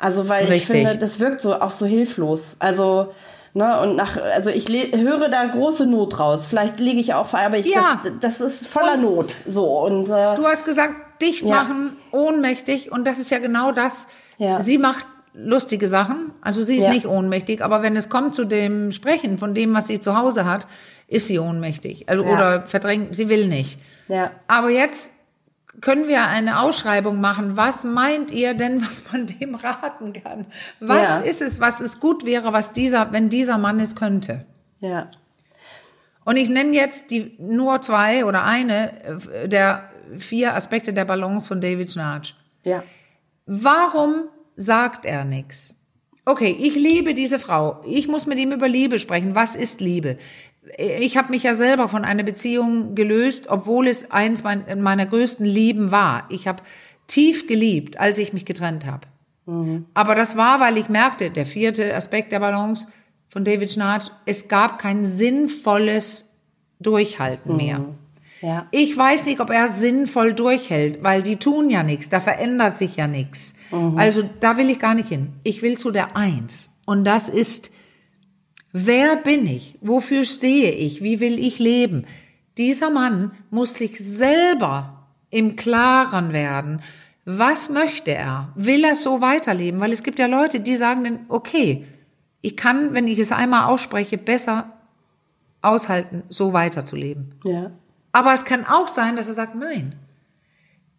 Also weil ich Richtig. finde, das wirkt so auch so hilflos. Also ne und nach also ich höre da große Not raus. Vielleicht liege ich auch, aber ich Ja. das, das ist voller Not. So und äh, Du hast gesagt, dicht Ja. machen, ohnmächtig. Und das ist ja genau das. Ja. Sie macht lustige Sachen. Also sie ist Ja. nicht ohnmächtig. Aber wenn es kommt zu dem Sprechen von dem, was sie zu Hause hat, ist sie ohnmächtig. Also, Ja. Oder verdrängt, sie will nicht. ja. Aber jetzt können wir eine Ausschreibung machen. Was meint ihr denn, was man dem raten kann? Was Ja. ist es, was es gut wäre, was dieser, wenn dieser Mann es könnte? Ja. Und ich nenne jetzt die nur zwei oder eine äh, der vier Aspekte der Balance von David Schnarch. Ja. Warum sagt er nichts? Okay, ich liebe diese Frau. Ich muss mit ihm über Liebe sprechen. Was ist Liebe? Ich habe mich ja selber von einer Beziehung gelöst, obwohl es eins mein- meiner größten Lieben war. Ich habe tief geliebt, als ich mich getrennt habe. Aber das war, weil ich merkte, der vierte Aspekt der Balance von David Schnarch, es gab kein sinnvolles Durchhalten mehr. Ja. Ich weiß nicht, ob er sinnvoll durchhält, weil die tun ja nichts, da verändert sich ja nichts. Also da will ich gar nicht hin. Ich will zu der Eins. Und das ist, wer bin ich? Wofür stehe ich? Wie will ich leben? Dieser Mann muss sich selber im Klaren werden. Was möchte er? Will er so weiterleben? Weil es gibt ja Leute, die sagen dann, okay, ich kann, wenn ich es einmal ausspreche, besser aushalten, so weiterzuleben. Ja. Aber es kann auch sein, dass er sagt, nein.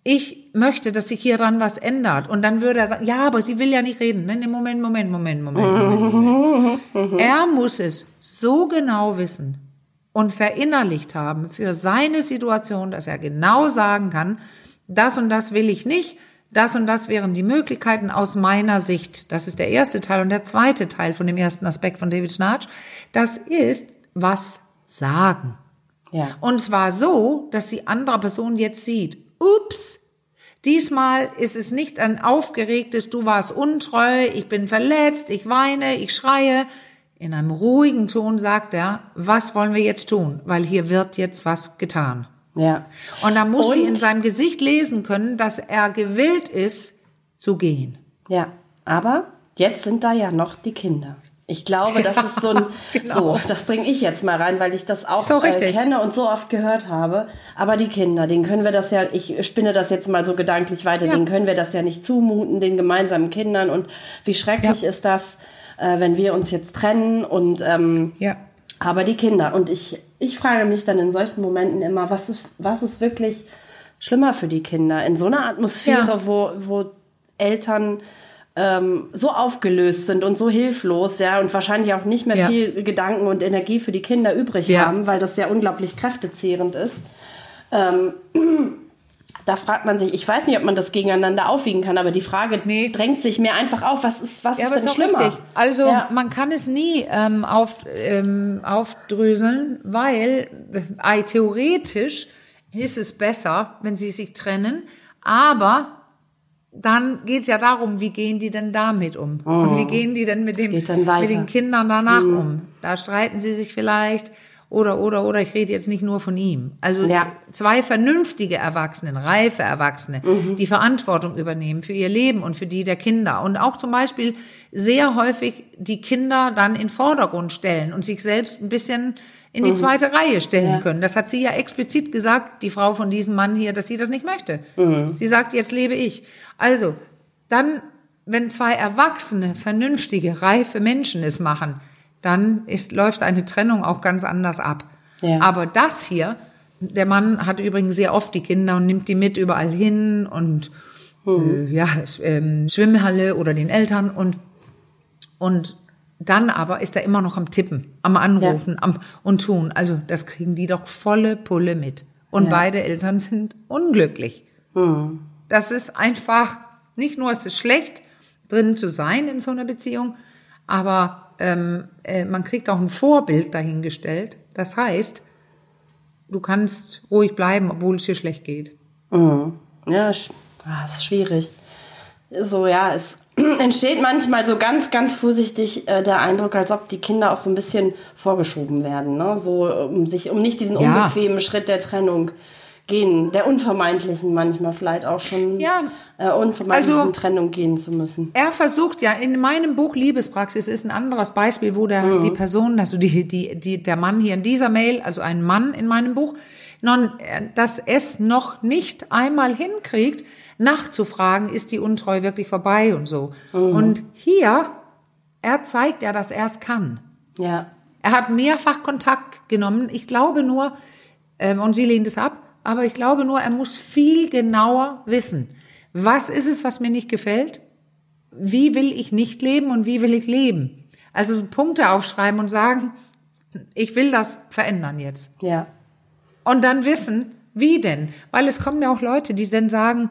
Ich möchte, dass sich hier dran was ändert. Und dann würde er sagen, ja, aber sie will ja nicht reden. Nein, Moment, Moment, Moment, Moment, Moment, Moment. [laughs] Er muss es so genau wissen und verinnerlicht haben für seine Situation, dass er genau sagen kann, das und das will ich nicht, das und das wären die Möglichkeiten aus meiner Sicht. Das ist der erste Teil. Und der zweite Teil von dem ersten Aspekt von David Schnarch, das ist was sagen. Ja. Und zwar so, dass die andere Person jetzt sieht, ups, diesmal ist es nicht ein aufgeregtes, du warst untreu, ich bin verletzt, ich weine, ich schreie. In einem ruhigen Ton sagt er, was wollen wir jetzt tun? Weil hier wird jetzt was getan. Ja. Und da muss sie Und- in seinem Gesicht lesen können, dass er gewillt ist, zu gehen. Ja, aber jetzt sind da ja noch die Kinder. Ich glaube, das ist so ein, [laughs] genau. so, das bringe ich jetzt mal rein, weil ich das auch So äh, kenne und so oft gehört habe. Aber die Kinder, denen können wir das ja, ich spinne das jetzt mal so gedanklich weiter, Ja. denen können wir das ja nicht zumuten, den gemeinsamen Kindern. Und wie schrecklich Ja. ist das, äh, wenn wir uns jetzt trennen und ähm, Ja. aber die Kinder. Und ich, ich frage mich dann in solchen Momenten immer, was ist, was ist wirklich schlimmer für die Kinder? In so einer Atmosphäre, Ja. wo, wo Eltern ähm, so aufgelöst sind und so hilflos, ja, und wahrscheinlich auch nicht mehr Ja. viel Gedanken und Energie für die Kinder übrig Ja. haben, weil das ja unglaublich kräftezehrend ist. Ähm, [clears throat] da fragt man sich, ich weiß nicht, ob man das gegeneinander aufwiegen kann, aber die Frage Nee. drängt sich mir einfach auf, was ist, was Ja, ist ist denn auch schlimmer? richtig. Also Ja. man kann es nie ähm, auf, ähm, aufdröseln, weil äh, theoretisch ist es besser, wenn sie sich trennen, aber dann geht es ja darum, wie gehen die denn damit um? Und wie gehen die denn mit, dem, Oh. Mhm. mit den Kindern danach um? Da streiten sie sich vielleicht oder, oder, oder, ich rede jetzt nicht nur von ihm. Also Ja. zwei vernünftige Erwachsene, reife Erwachsene, Mhm. die Verantwortung übernehmen für ihr Leben und für die der Kinder. Und auch zum Beispiel sehr häufig die Kinder dann in Vordergrund stellen und sich selbst ein bisschen in die zweite Reihe stellen Mhm. Ja. können. Das hat sie ja explizit gesagt, die Frau von diesem Mann hier, dass sie das nicht möchte. Mhm. Sie sagt, jetzt lebe ich. Also, dann, wenn zwei erwachsene, vernünftige, reife Menschen es machen, dann ist, läuft eine Trennung auch ganz anders ab. Ja. Aber das hier, der Mann hat übrigens sehr oft die Kinder und nimmt die mit überall hin und äh, ja, ähm, Schwimmhalle oder den Eltern und und dann aber ist er immer noch am Tippen, am Anrufen, am und tun. Also das kriegen die doch volle Pulle mit. Und beide Eltern sind unglücklich. Das ist einfach, nicht nur ist es schlecht, drin zu sein in so einer Beziehung, aber ähm, äh, man kriegt auch ein Vorbild dahingestellt. Das heißt, du kannst ruhig bleiben, obwohl es dir schlecht geht. Mhm. Ja, sch- ah, ist schwierig. So, ja, es entsteht manchmal so ganz, ganz vorsichtig äh, der Eindruck, als ob die Kinder auch so ein bisschen vorgeschoben werden, ne? So, um sich, um nicht diesen Ja. unbequemen Schritt der Trennung gehen, der unvermeidlichen manchmal vielleicht auch schon Ja. äh, unvermeidlichen Also- Trennung gehen zu müssen. Er versucht ja, in meinem Buch Liebespraxis ist ein anderes Beispiel, wo der, die Person, also die, die, die, der Mann hier in dieser Mail, also ein Mann in meinem Buch, non, äh, dass es noch nicht einmal hinkriegt, nachzufragen, ist die Untreue wirklich vorbei und so. Und hier, er zeigt ja, dass er es kann. Ja, Er hat mehrfach Kontakt genommen. Ich glaube nur, ähm, und sie lehnt es ab, aber ich glaube nur, er muss viel genauer wissen. Was ist es, was mir nicht gefällt? Wie will ich nicht leben und wie will ich leben? Also Punkte aufschreiben und sagen, ich will das verändern jetzt. ja, Und dann wissen, wie denn? Weil es kommen ja auch Leute, die dann sagen,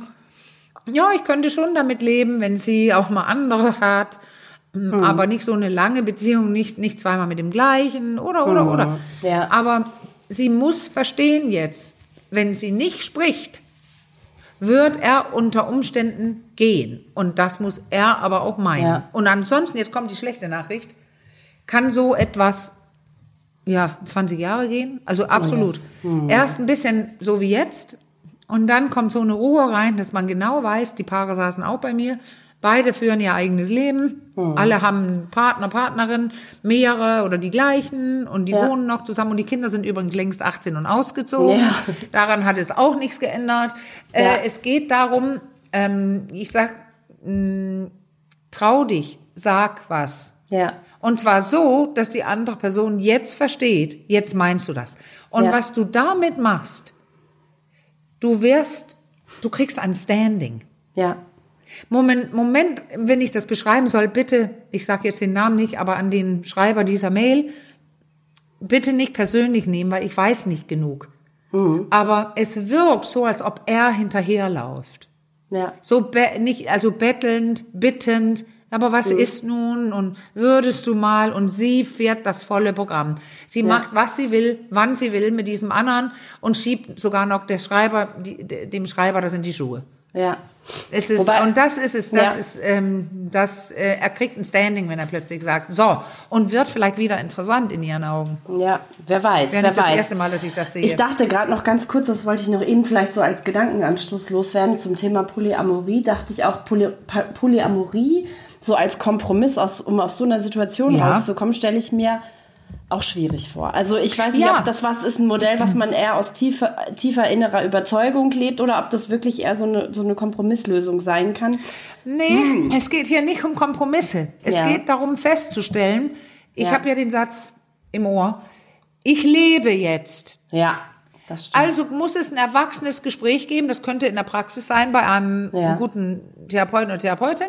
ja, ich könnte schon damit leben, wenn sie auch mal andere hat, aber nicht so eine lange Beziehung, nicht, nicht zweimal mit dem gleichen oder, oder, oder. Ja. Aber sie muss verstehen jetzt, wenn sie nicht spricht, wird er unter Umständen gehen. Und das muss er aber auch meinen. Ja. Und ansonsten, jetzt kommt die schlechte Nachricht, kann so etwas ja, 20 Jahre gehen. Also absolut. Erst ein bisschen so wie jetzt. Und dann kommt so eine Ruhe rein, dass man genau weiß, die Paare saßen auch bei mir. Beide führen ihr eigenes Leben. Alle haben Partner, Partnerin, mehrere oder die gleichen. Und die Ja. wohnen noch zusammen. Und die Kinder sind übrigens längst 18 und ausgezogen. Ja. Daran hat es auch nichts geändert. Ja. Äh, es geht darum, ähm, ich sag, mh, trau dich, sag was. ja, Und zwar so, dass die andere Person jetzt versteht, jetzt meinst du das. Und was du damit machst, du wirst, du kriegst ein Standing. ja, Moment, Moment, wenn ich das beschreiben soll, bitte, ich sage jetzt den Namen nicht, aber an den Schreiber dieser Mail, bitte nicht persönlich nehmen, weil ich weiß nicht genug. Aber es wirkt so, als ob er hinterherläuft. ja, So nicht, also bettelnd, bittend, aber was ist nun und würdest du mal und sie fährt das volle Programm. Sie macht, was sie will, wann sie will mit diesem anderen und schiebt sogar noch der Schreiber, die, de- dem Schreiber das in die Schuhe. ja. Es ist, Wobei- und das ist es, das Ja. ist, ähm, das, äh, er kriegt ein Standing, wenn er plötzlich sagt, so, und wird vielleicht wieder interessant in ihren Augen. Ja, wer weiß, Wäre wer nicht das weiß. erste Mal, dass ich das sehe. Ich dachte gerade noch ganz kurz, das wollte ich noch eben vielleicht so als Gedankenanstoß loswerden zum Thema Polyamorie. Dachte ich auch, Poly Polyamorie so als Kompromiss, aus, um aus so einer Situation Ja. rauszukommen, stelle ich mir auch schwierig vor. Also ich weiß nicht, Ja. ob das was ist, ein Modell, was man eher aus tiefer, tiefer innerer Überzeugung lebt oder ob das wirklich eher so eine, so eine Kompromisslösung sein kann. Nee, es geht hier nicht um Kompromisse. Es Hm. Ja. geht darum festzustellen, ich Ja. habe ja den Satz im Ohr, ich lebe jetzt. Ja. Also muss es ein erwachsenes Gespräch geben, das könnte in der Praxis sein bei einem Ja. guten Therapeuten oder Therapeutin,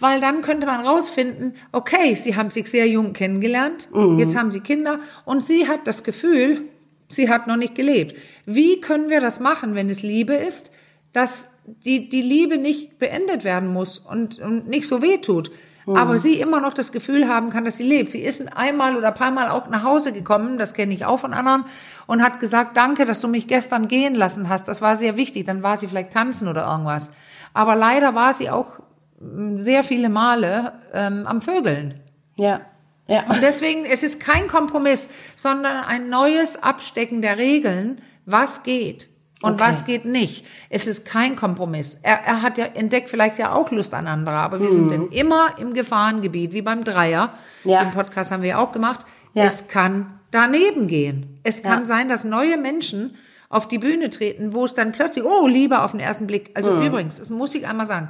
weil dann könnte man rausfinden, okay, sie haben sich sehr jung kennengelernt, Mhm. jetzt haben sie Kinder und sie hat das Gefühl, sie hat noch nicht gelebt. Wie können wir das machen, wenn es Liebe ist, dass die, die Liebe nicht beendet werden muss und, und nicht so weh tut? Aber sie immer noch das Gefühl haben kann, dass sie lebt. Sie ist einmal oder ein paar Mal auch nach Hause gekommen, das kenne ich auch von anderen, und hat gesagt, danke, dass du mich gestern gehen lassen hast. Das war sehr wichtig. Dann war sie vielleicht tanzen oder irgendwas. Aber leider war sie auch mm, sehr viele Male ähm, am Vögeln. ja, ja. Und deswegen, es ist kein Kompromiss, sondern ein neues Abstecken der Regeln, was geht und Okay. was geht nicht. Es ist kein Kompromiss. Er, er hat ja entdeckt vielleicht ja auch Lust an andere, aber wir sind dann immer im Gefahrengebiet, wie beim Dreier. Mhm. Ja. Den Podcast haben wir ja auch gemacht. Ja. Es kann daneben gehen. Es kann Ja. sein, dass neue Menschen auf die Bühne treten, wo es dann plötzlich, oh, Liebe auf den ersten Blick. Also Mhm. übrigens, das muss ich einmal sagen,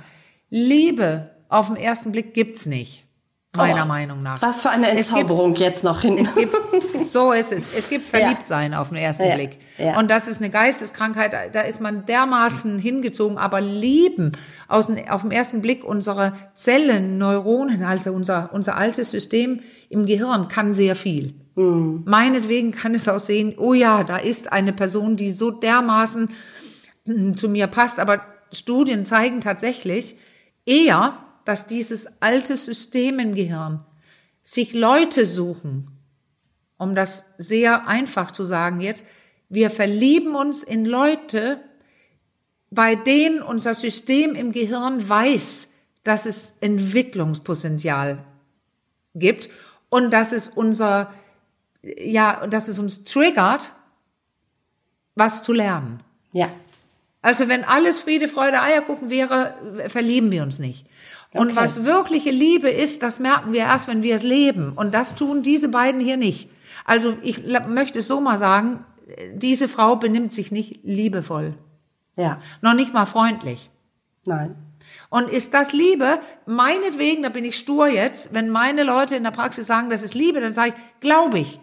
Liebe auf den ersten Blick gibt's nicht. Meiner Oh, Meinung nach. Was für eine Es gibt- Entzauberung jetzt noch hinten. Es gibt, so ist es. Es gibt Verliebtsein auf den ersten Ja, Blick. ja. Und das ist eine Geisteskrankheit, da ist man dermaßen hingezogen. Aber lieben, aus dem, auf den ersten Blick unsere Zellen, Neuronen, also unser, unser altes System im Gehirn kann sehr viel. Mhm. Meinetwegen kann es auch sehen, oh ja, da ist eine Person, die so dermaßen mm, zu mir passt. Aber Studien zeigen tatsächlich eher, dass dieses alte System im Gehirn sich Leute suchen, um das sehr einfach zu sagen jetzt, wir verlieben uns in Leute, bei denen unser System im Gehirn weiß, dass es Entwicklungspotenzial gibt und dass es unser, ja, dass es uns triggert, was zu lernen. Ja. Also wenn alles Friede, Freude, Eierkuchen wäre, verlieben wir uns nicht. Und was wirkliche Liebe ist, das merken wir erst, wenn wir es leben. Und das tun diese beiden hier nicht. Also ich möchte es so mal sagen, diese Frau benimmt sich nicht liebevoll. Ja. Noch nicht mal freundlich. Nein. Und ist das Liebe? Meinetwegen, da bin ich stur jetzt, wenn meine Leute in der Praxis sagen, das ist Liebe, dann sage ich, glaube ich.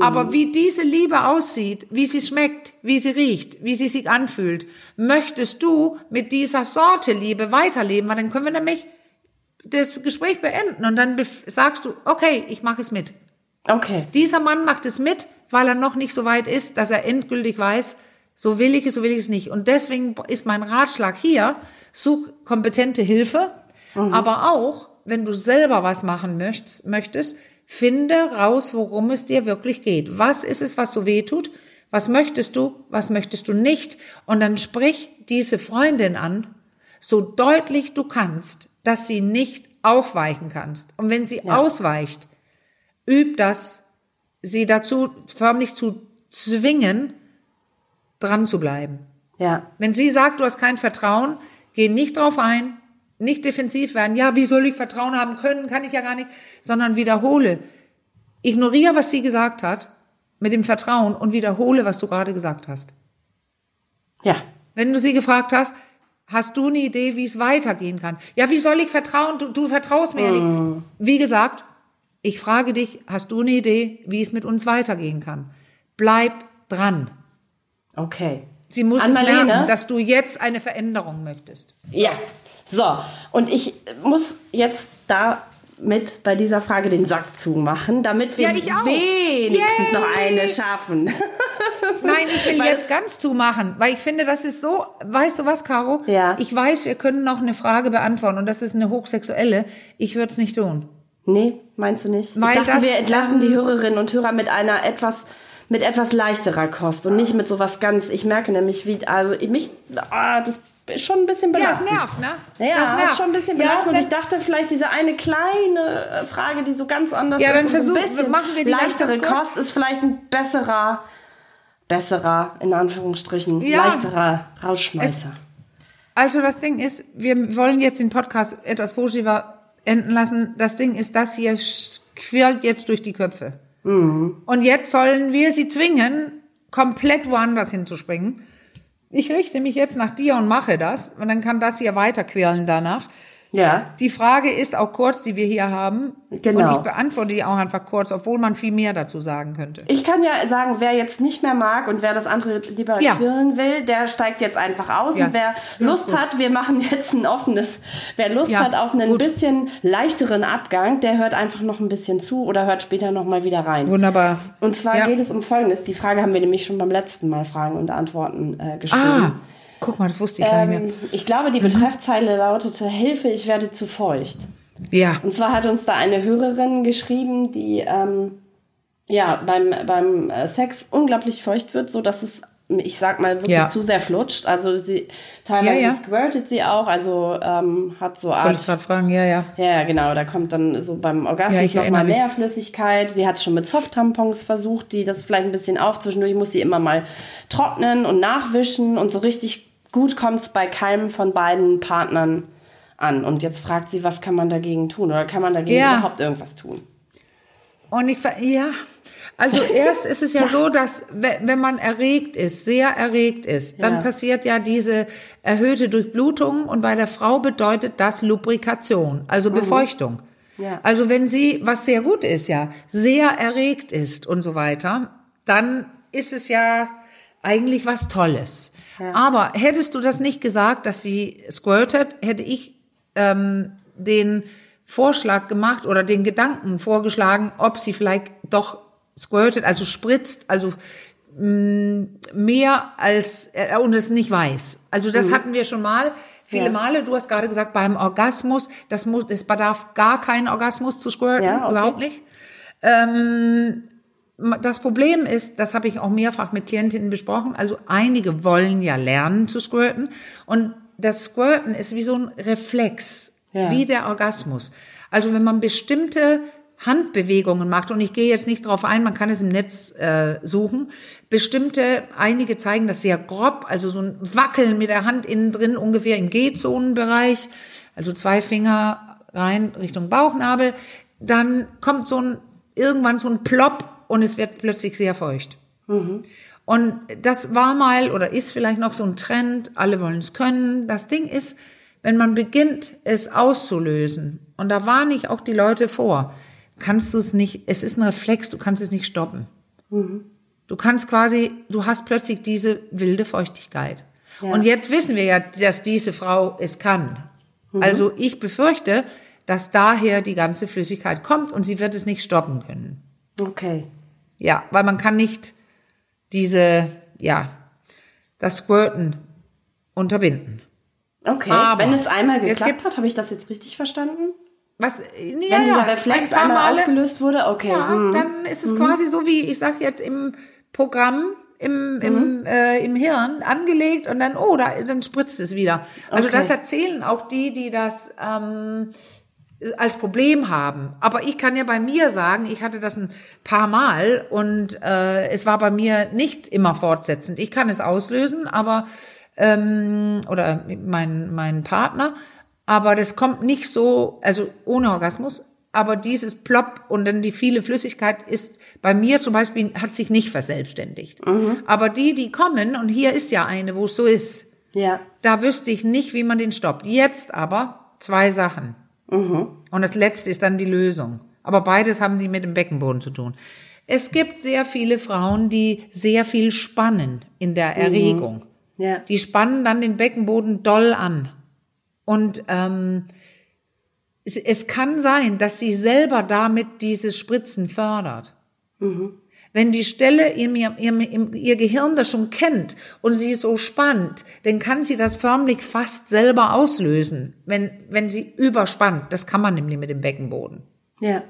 Aber wie diese Liebe aussieht, wie sie schmeckt, wie sie riecht, wie sie sich anfühlt, möchtest du mit dieser Sorte Liebe weiterleben, weil dann können wir nämlich das Gespräch beenden und dann sagst du, okay, ich mache es mit. Okay. Dieser Mann macht es mit, weil er noch nicht so weit ist, dass er endgültig weiß, so will ich es, so will ich es nicht. Und deswegen ist mein Ratschlag hier, such kompetente Hilfe, aber auch, wenn du selber was machen möchtest, möchtest, finde raus, worum es dir wirklich geht. Was ist es, was so weh tut? Was möchtest du? Was möchtest du nicht? Und dann sprich diese Freundin an, so deutlich du kannst, dass sie nicht aufweichen kannst. Und wenn sie ausweicht, üb das, sie dazu förmlich zu zwingen, dran zu bleiben. Ja. Wenn sie sagt, du hast kein Vertrauen, geh nicht drauf ein, nicht defensiv werden. Ja, wie soll ich Vertrauen haben können? Kann ich ja gar nicht. Sondern wiederhole. Ignoriere, was sie gesagt hat, mit dem Vertrauen und wiederhole, was du gerade gesagt hast. Ja. Wenn du sie gefragt hast, hast du eine Idee, wie es weitergehen kann? Ja, wie soll ich vertrauen? Du, du vertraust mir ja nicht. Wie gesagt, ich frage dich, hast du eine Idee, wie es mit uns weitergehen kann? Bleib dran. Okay. Sie muss Ann-Marlene? es merken, dass du jetzt eine Veränderung möchtest. Ja. So. Und ich muss jetzt damit bei dieser Frage den Sack zumachen, damit wir Ja, wenigstens Yay! noch eine schaffen. [laughs] Nein, ich will Weil jetzt ganz zumachen, weil ich finde, das ist so, weißt du was, Caro? Ja. Ich weiß, wir können noch eine Frage beantworten und das ist eine hochsexuelle. Ich würde es nicht tun. Nee, meinst du nicht? Weil ich dachte, das, wir entlassen ähm, die Hörerinnen und Hörer mit einer etwas mit etwas leichterer Kost und nicht mit sowas ganz. Ich merke nämlich, wie also mich ah, das schon ein bisschen Ja, es belastend. nervt, ne? Ja, das nervt. ist schon ein bisschen Ja, belastend. und wenn- ich dachte vielleicht diese eine kleine äh, Frage, die so ganz anders Ja, ist. dann und so ein versuch- bisschen machen wir die leichtere. Kost ist vielleicht ein besserer, besserer in Anführungsstrichen Ja. leichterer Rausschmeißer. Also das Ding ist, wir wollen jetzt den Podcast etwas positiver enden lassen. Das Ding ist, das hier quirlt jetzt durch die Köpfe. Mhm. Und jetzt sollen wir sie zwingen, komplett woanders hinzuspringen. Ich richte mich jetzt nach dir und mache das. Und dann kann das hier weiter quirlen danach. Ja, Die Frage ist auch kurz, die wir hier haben. Genau. Und ich beantworte die auch einfach kurz, obwohl man viel mehr dazu sagen könnte. Ich kann ja sagen, wer jetzt nicht mehr mag und wer das andere lieber Ja. quirlen will, der steigt jetzt einfach aus. Ja. Und wer Ja, Lust gut. hat, wir machen jetzt ein offenes, wer Lust Ja, hat auf einen gut. bisschen leichteren Abgang, der hört einfach noch ein bisschen zu oder hört später noch mal wieder rein. Wunderbar. Und zwar geht es um Folgendes. Die Frage haben wir nämlich schon beim letzten Mal Fragen und Antworten äh, geschrieben. Ah, guck mal, das wusste ich gar nicht Ähm, mehr. ich glaube, die Betreffzeile lautete Hilfe, ich werde zu feucht. Ja. Und zwar hat uns da eine Hörerin geschrieben, die ähm, ja beim, beim äh, Sex unglaublich feucht wird, so dass es, ich sag mal, wirklich Ja. zu sehr flutscht. Also sie teilweise Ja, ja. squirtet sie auch, also ähm, hat so Art. ich gerade fragen, ja, ja. Ja, ja, genau, da kommt dann so beim Ja, Orgasmus ich noch mal erinnere mich. mehr Flüssigkeit. Sie hat schon mit Soft-Tampons versucht, die das vielleicht ein bisschen auf. Zwischendurch muss sie immer mal trocknen und nachwischen und so richtig gut kommt's bei keinem von beiden Partnern an. Und jetzt fragt sie, was kann man dagegen tun? Oder kann man dagegen Ja. überhaupt irgendwas tun? Und ich, ja, also [laughs] erst ist es ja, so, dass we- wenn man erregt ist, sehr erregt ist, dann Ja. passiert ja diese erhöhte Durchblutung und bei der Frau bedeutet das Lubrikation, also Mhm. Befeuchtung. Ja. Also wenn sie, was sehr gut ist, ja, sehr erregt ist und so weiter, dann ist es ja eigentlich was Tolles. Aber hättest du das nicht gesagt, dass sie squirtet, hätte ich ähm, den Vorschlag gemacht oder den Gedanken vorgeschlagen, ob sie vielleicht doch squirtet, also spritzt, also mh, mehr als äh, und es nicht weiß. Also das hatten wir schon mal. Viele Ja. Male, du hast gerade gesagt, beim Orgasmus, das muss, es bedarf gar keinen Orgasmus zu squirten, Ja, okay. überhaupt nicht. Ähm, das Problem ist, das habe ich auch mehrfach mit Klientinnen besprochen, also einige wollen ja lernen zu squirten und das Squirten ist wie so ein Reflex, Ja. wie der Orgasmus. Also wenn man bestimmte Handbewegungen macht, und ich gehe jetzt nicht drauf ein, man kann es im Netz äh, suchen, bestimmte, einige zeigen das sehr grob, also so ein Wackeln mit der Hand innen drin, ungefähr im G-Zonenbereich, also zwei Finger rein Richtung Bauchnabel, dann kommt so ein, irgendwann so ein Plop und es wird plötzlich sehr feucht. Und das war mal oder ist vielleicht noch so ein Trend, alle wollen es können. Das Ding ist, wenn man beginnt, es auszulösen, und da warne ich auch die Leute vor, kannst du es nicht, es ist ein Reflex, du kannst es nicht stoppen. Du kannst quasi, du hast plötzlich diese wilde Feuchtigkeit. Und jetzt wissen wir ja, dass diese Frau es kann. Also ich befürchte, dass daher die ganze Flüssigkeit kommt und sie wird es nicht stoppen können. Okay. Ja, weil man kann nicht diese, ja, das Squirten unterbinden. Okay. Aber Wenn es einmal es geklappt gibt- hat, habe ich das jetzt richtig verstanden? Was, ja, Wenn ja, dieser Reflex einmal Male- ausgelöst wurde, okay. Ja, hm. dann ist es quasi so wie, ich sag jetzt im Programm, im, Mhm. im, äh, im Hirn angelegt und dann, oh, da, dann spritzt es wieder. Also Okay. das erzählen auch die, die das ähm, als Problem haben. Aber ich kann ja bei mir sagen, ich hatte das ein paar Mal und äh, es war bei mir nicht immer fortsetzend. Ich kann es auslösen, aber ähm, oder mein mein Partner, aber das kommt nicht so, also ohne Orgasmus. Aber dieses Plop und dann die viele Flüssigkeit ist bei mir zum Beispiel hat sich nicht verselbstständigt. Aber die, die kommen und hier ist ja eine, wo es so ist. Ja. Da wüsste ich nicht, wie man den stoppt. Jetzt aber zwei Sachen. Und das letzte ist dann die Lösung. Aber beides haben die mit dem Beckenboden zu tun. Es gibt sehr viele Frauen, die sehr viel spannen in der Erregung. Ja. Die spannen dann den Beckenboden doll an. Und ähm, es, es kann sein, dass sie selber damit dieses Spritzen fördert. Wenn die Stelle in ihr, ihr, ihr Gehirn das schon kennt und sie so spannt, dann kann sie das förmlich fast selber auslösen, wenn, wenn sie überspannt. Das kann man nämlich mit dem Beckenboden. Ja.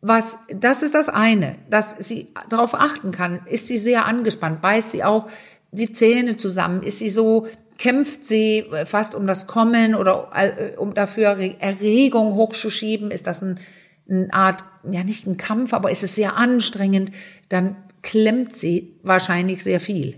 Was, das ist das eine, dass sie darauf achten kann. Ist sie sehr angespannt? Beißt sie auch die Zähne zusammen? Ist sie so, kämpft sie fast um das Kommen oder äh, um dafür Erregung hochzuschieben? Ist das ein, eine Art, ja nicht ein Kampf, aber ist es sehr anstrengend? Dann klemmt sie wahrscheinlich sehr viel.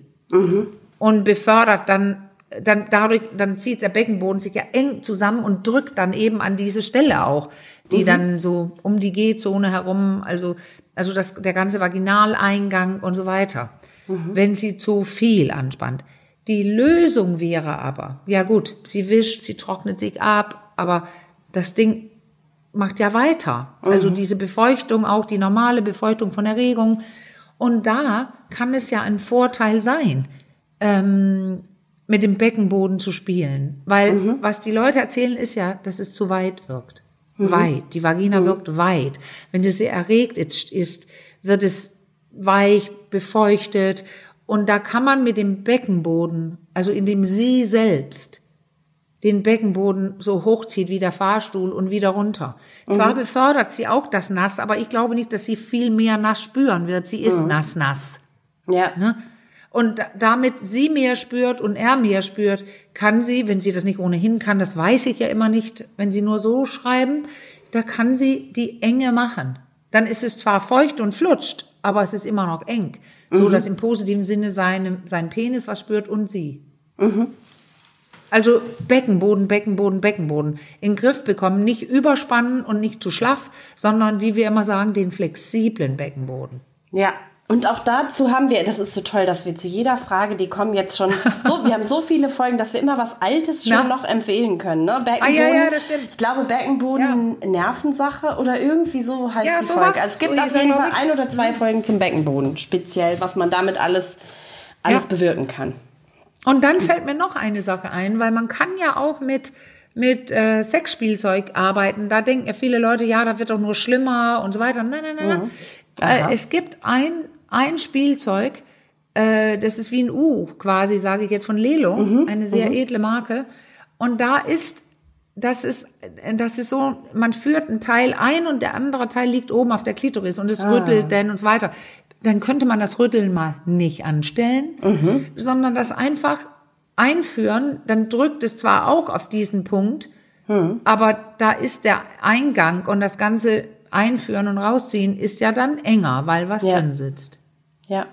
Und befördert dann, dann dadurch, dann zieht der Beckenboden sich ja eng zusammen und drückt dann eben an diese Stelle auch, die dann so um die G-Zone herum, also, also das, der ganze Vaginaleingang und so weiter. Wenn sie zu viel anspannt. Die Lösung wäre aber, ja gut, sie wischt, sie trocknet sich ab, aber das Ding macht ja weiter. Also diese Befeuchtung, auch die normale Befeuchtung von Erregung. Und da kann es ja ein Vorteil sein, ähm, mit dem Beckenboden zu spielen. Weil was die Leute erzählen, ist ja, dass es zu weit wirkt. Weit. Die Vagina wirkt weit. Wenn es sehr erregt ist, wird es weich, befeuchtet. Und da kann man mit dem Beckenboden, also indem sie selbst den Beckenboden so hochzieht wie der Fahrstuhl und wieder runter. Zwar befördert sie auch das Nass, aber ich glaube nicht, dass sie viel mehr nass spüren wird. Sie ist nass, nass. Ja. Ne? Und da- damit sie mehr spürt und er mehr spürt, kann sie, wenn sie das nicht ohnehin kann, das weiß ich ja immer nicht, wenn sie nur so schreiben, da kann sie die Enge machen. Dann ist es zwar feucht und flutscht, aber es ist immer noch eng. So, dass im positiven Sinne seine, sein Penis was spürt und sie. Also Beckenboden, Beckenboden, Beckenboden. In den Griff bekommen, nicht überspannen und nicht zu schlaff, sondern wie wir immer sagen, den flexiblen Beckenboden. Ja. Und auch dazu haben wir, das ist so toll, dass wir zu jeder Frage, die kommen jetzt schon [laughs] so, wir haben so viele Folgen, dass wir immer was Altes schon Na? noch empfehlen können. Ne? Beckenboden, Ah, ja, ja, das stimmt. Ich glaube, Beckenboden, Nervensache oder irgendwie so heißt Ja, die sowas. Folge. Also es gibt So auf jeden Fall ein oder zwei Folgen zum Beckenboden, speziell, was man damit alles, alles Ja. bewirken kann. Und dann fällt mir noch eine Sache ein, weil man kann ja auch mit mit äh, Sexspielzeug arbeiten. Da denken ja viele Leute, ja, das wird doch nur schlimmer und so weiter. Nein, nein, nein. nein. Aha. Äh, es gibt ein ein Spielzeug, äh, das ist wie ein U quasi, sage ich jetzt von Lelo, eine sehr edle Marke. Und da ist das ist, das ist so, man führt einen Teil ein und der andere Teil liegt oben auf der Klitoris und es rüttelt dann und so weiter. Dann könnte man das Rütteln mal nicht anstellen, sondern das einfach einführen. Dann drückt es zwar auch auf diesen Punkt, aber da ist der Eingang und das ganze Einführen und Rausziehen ist ja dann enger, weil was Ja. drin sitzt. Ja.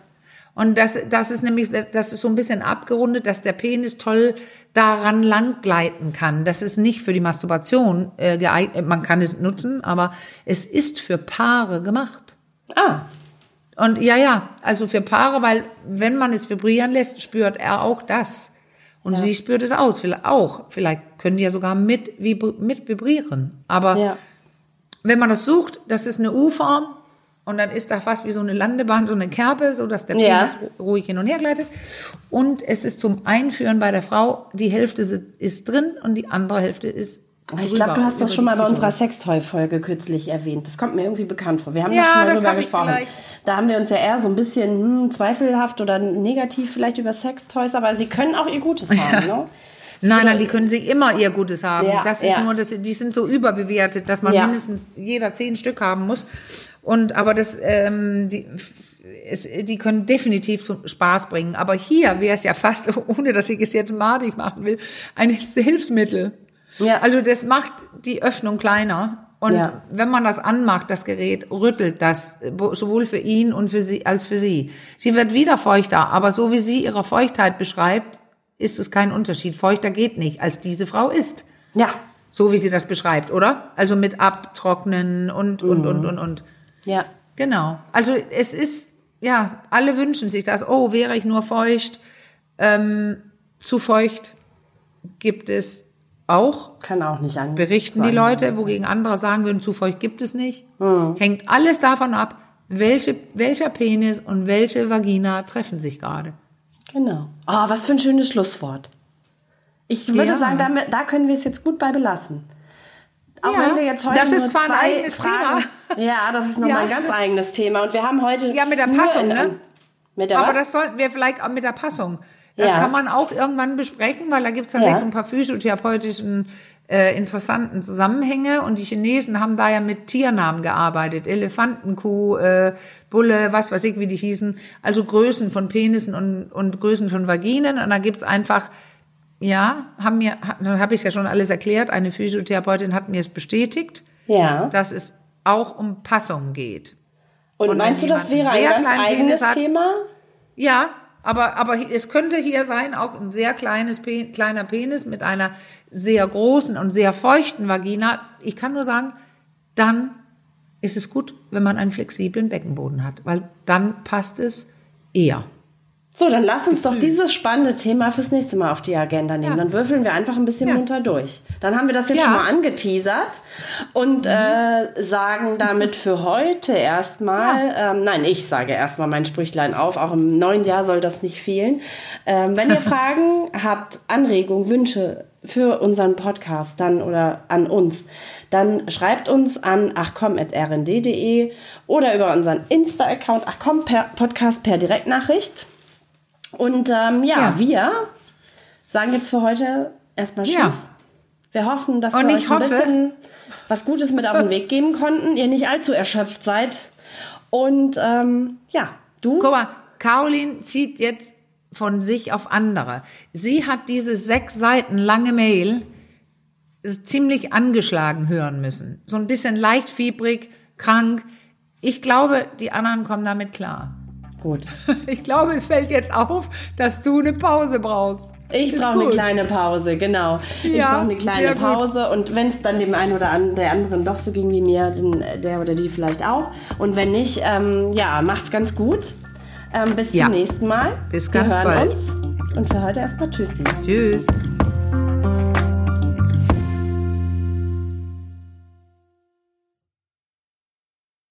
Und das, das ist nämlich, das ist so ein bisschen abgerundet, dass der Penis toll daran lang gleiten kann. Das ist nicht für die Masturbation äh, geeignet. Man kann es nutzen, aber es ist für Paare gemacht. Ah, Und ja, ja, also für Paare, weil wenn man es vibrieren lässt, spürt er auch das. Und sie spürt es aus, vielleicht auch. Vielleicht können die ja sogar mit, mit vibrieren. Aber ja. wenn man das sucht, das ist eine U-Form und dann ist da fast wie so eine Landebahn, so eine Kerbe, so dass der Ja. Penis ru- ruhig hin und her gleitet. Und es ist zum Einführen bei der Frau, die Hälfte ist drin und die andere Hälfte ist Ich glaube, du hast das schon mal bei unserer. Sextoy-Folge kürzlich erwähnt. Das kommt mir irgendwie bekannt vor. Wir haben Ja, da schon mal das drüber gesprochen. Da haben wir uns ja eher so ein bisschen hm, zweifelhaft oder negativ vielleicht über Sextoys, aber sie können auch ihr Gutes [laughs] haben, ne? Nein, nein, die können sich immer ihr Gutes haben. Ja, das ist ja. nur, dass die sind so überbewertet, dass man Ja. mindestens jeder zehn Stück haben muss. Und aber das, ähm, die, es, die können definitiv Spaß bringen. Aber hier wäre es ja fast, [laughs] ohne dass ich es jetzt madig machen will, ein Hilfsmittel. Ja. Also das macht die Öffnung kleiner. Und Ja. wenn man das anmacht, das Gerät, rüttelt das sowohl für ihn und für sie als für sie. Sie wird wieder feuchter, aber so wie sie ihre Feuchtheit beschreibt, ist es kein Unterschied. Feuchter geht nicht, als diese Frau ist. Ja, So wie sie das beschreibt, oder? Also mit Abtrocknen und, und, und, und, und. ja. Genau. Also es ist, ja, alle wünschen sich das. Oh, wäre ich nur feucht. Ähm, zu feucht gibt es auch. Kann auch nicht an. Berichten die Leute, wogegen andere sagen würden, zu feucht gibt es nicht. Hängt alles davon ab, welche, welcher Penis und welche Vagina treffen sich gerade. Genau. Oh, was für ein schönes Schlusswort. Ich würde Ja. sagen, damit, da können wir es jetzt gut bei belassen. Auch Ja, wenn wir jetzt heute das ist nur zwar ein zwei eigenes Fragen. Ja, das ist nochmal Ja. ein ganz eigenes Thema. Und wir haben heute. Ja, mit der Passung, in- ne? Mit der Aber was? das sollten wir vielleicht auch mit der Passung. Das Ja. kann man auch irgendwann besprechen, weil da gibt es tatsächlich Ja. so ein paar physiotherapeutischen äh, interessanten Zusammenhänge. Und die Chinesen haben da ja mit Tiernamen gearbeitet. Elefantenkuh, äh, Bulle, was weiß ich, wie die hießen. Also Größen von Penissen und, und Größen von Vaginen. Und da gibt's einfach, ja, haben mir, dann habe ich ja schon alles erklärt. Eine Physiotherapeutin hat mir es bestätigt, ja. dass es auch um Passung geht. Und, und meinst du, das wäre ein ganz eigenes hat- Thema? Ja, aber, aber es könnte hier sein, auch ein sehr kleines, kleiner Penis mit einer sehr großen und sehr feuchten Vagina. Ich kann nur sagen, dann ist es gut, wenn man einen flexiblen Beckenboden hat, weil dann passt es eher. So, dann lass uns doch dieses spannende Thema fürs nächste Mal auf die Agenda nehmen. Ja. Dann würfeln wir einfach ein bisschen Ja. munter durch. Dann haben wir das jetzt Ja. schon mal angeteasert und äh, sagen damit für heute erstmal, ähm, nein, ich sage erstmal mein Sprüchlein auf, auch im neuen Jahr soll das nicht fehlen. Ähm, wenn ihr [laughs] Fragen habt, Anregungen, Wünsche für unseren Podcast dann oder an uns, dann schreibt uns an achcom.rnd.de oder über unseren Insta-Account achcom per Podcast per Direktnachricht. Und ähm, ja, Ja. wir sagen jetzt für heute erstmal Tschüss. Ja. Wir hoffen, dass Und wir euch ein hoffe- bisschen was Gutes mit auf den [laughs] Weg geben konnten, ihr nicht allzu erschöpft seid. Und ähm, ja, du? Guck mal, Caroline zieht jetzt von sich auf andere. Sie hat diese sechs Seiten lange Mail ziemlich angeschlagen hören müssen. So ein bisschen leicht fiebrig, krank. Ich glaube, die anderen kommen damit klar. Gut. [laughs] Ich glaube, es fällt jetzt auf, dass du eine Pause brauchst. Ich Ist brauche eine kleine Pause, genau. ich Ja, brauche eine kleine. Pause und wenn es dann dem einen oder an, der anderen doch so ging wie mir, dann äh, der oder die vielleicht auch. Und wenn nicht, ähm, ja, macht's ganz gut. Ähm, bis Ja. zum nächsten Mal. Bis Wir ganz hören bald. uns. Und für heute erstmal Tschüssi. Tschüss.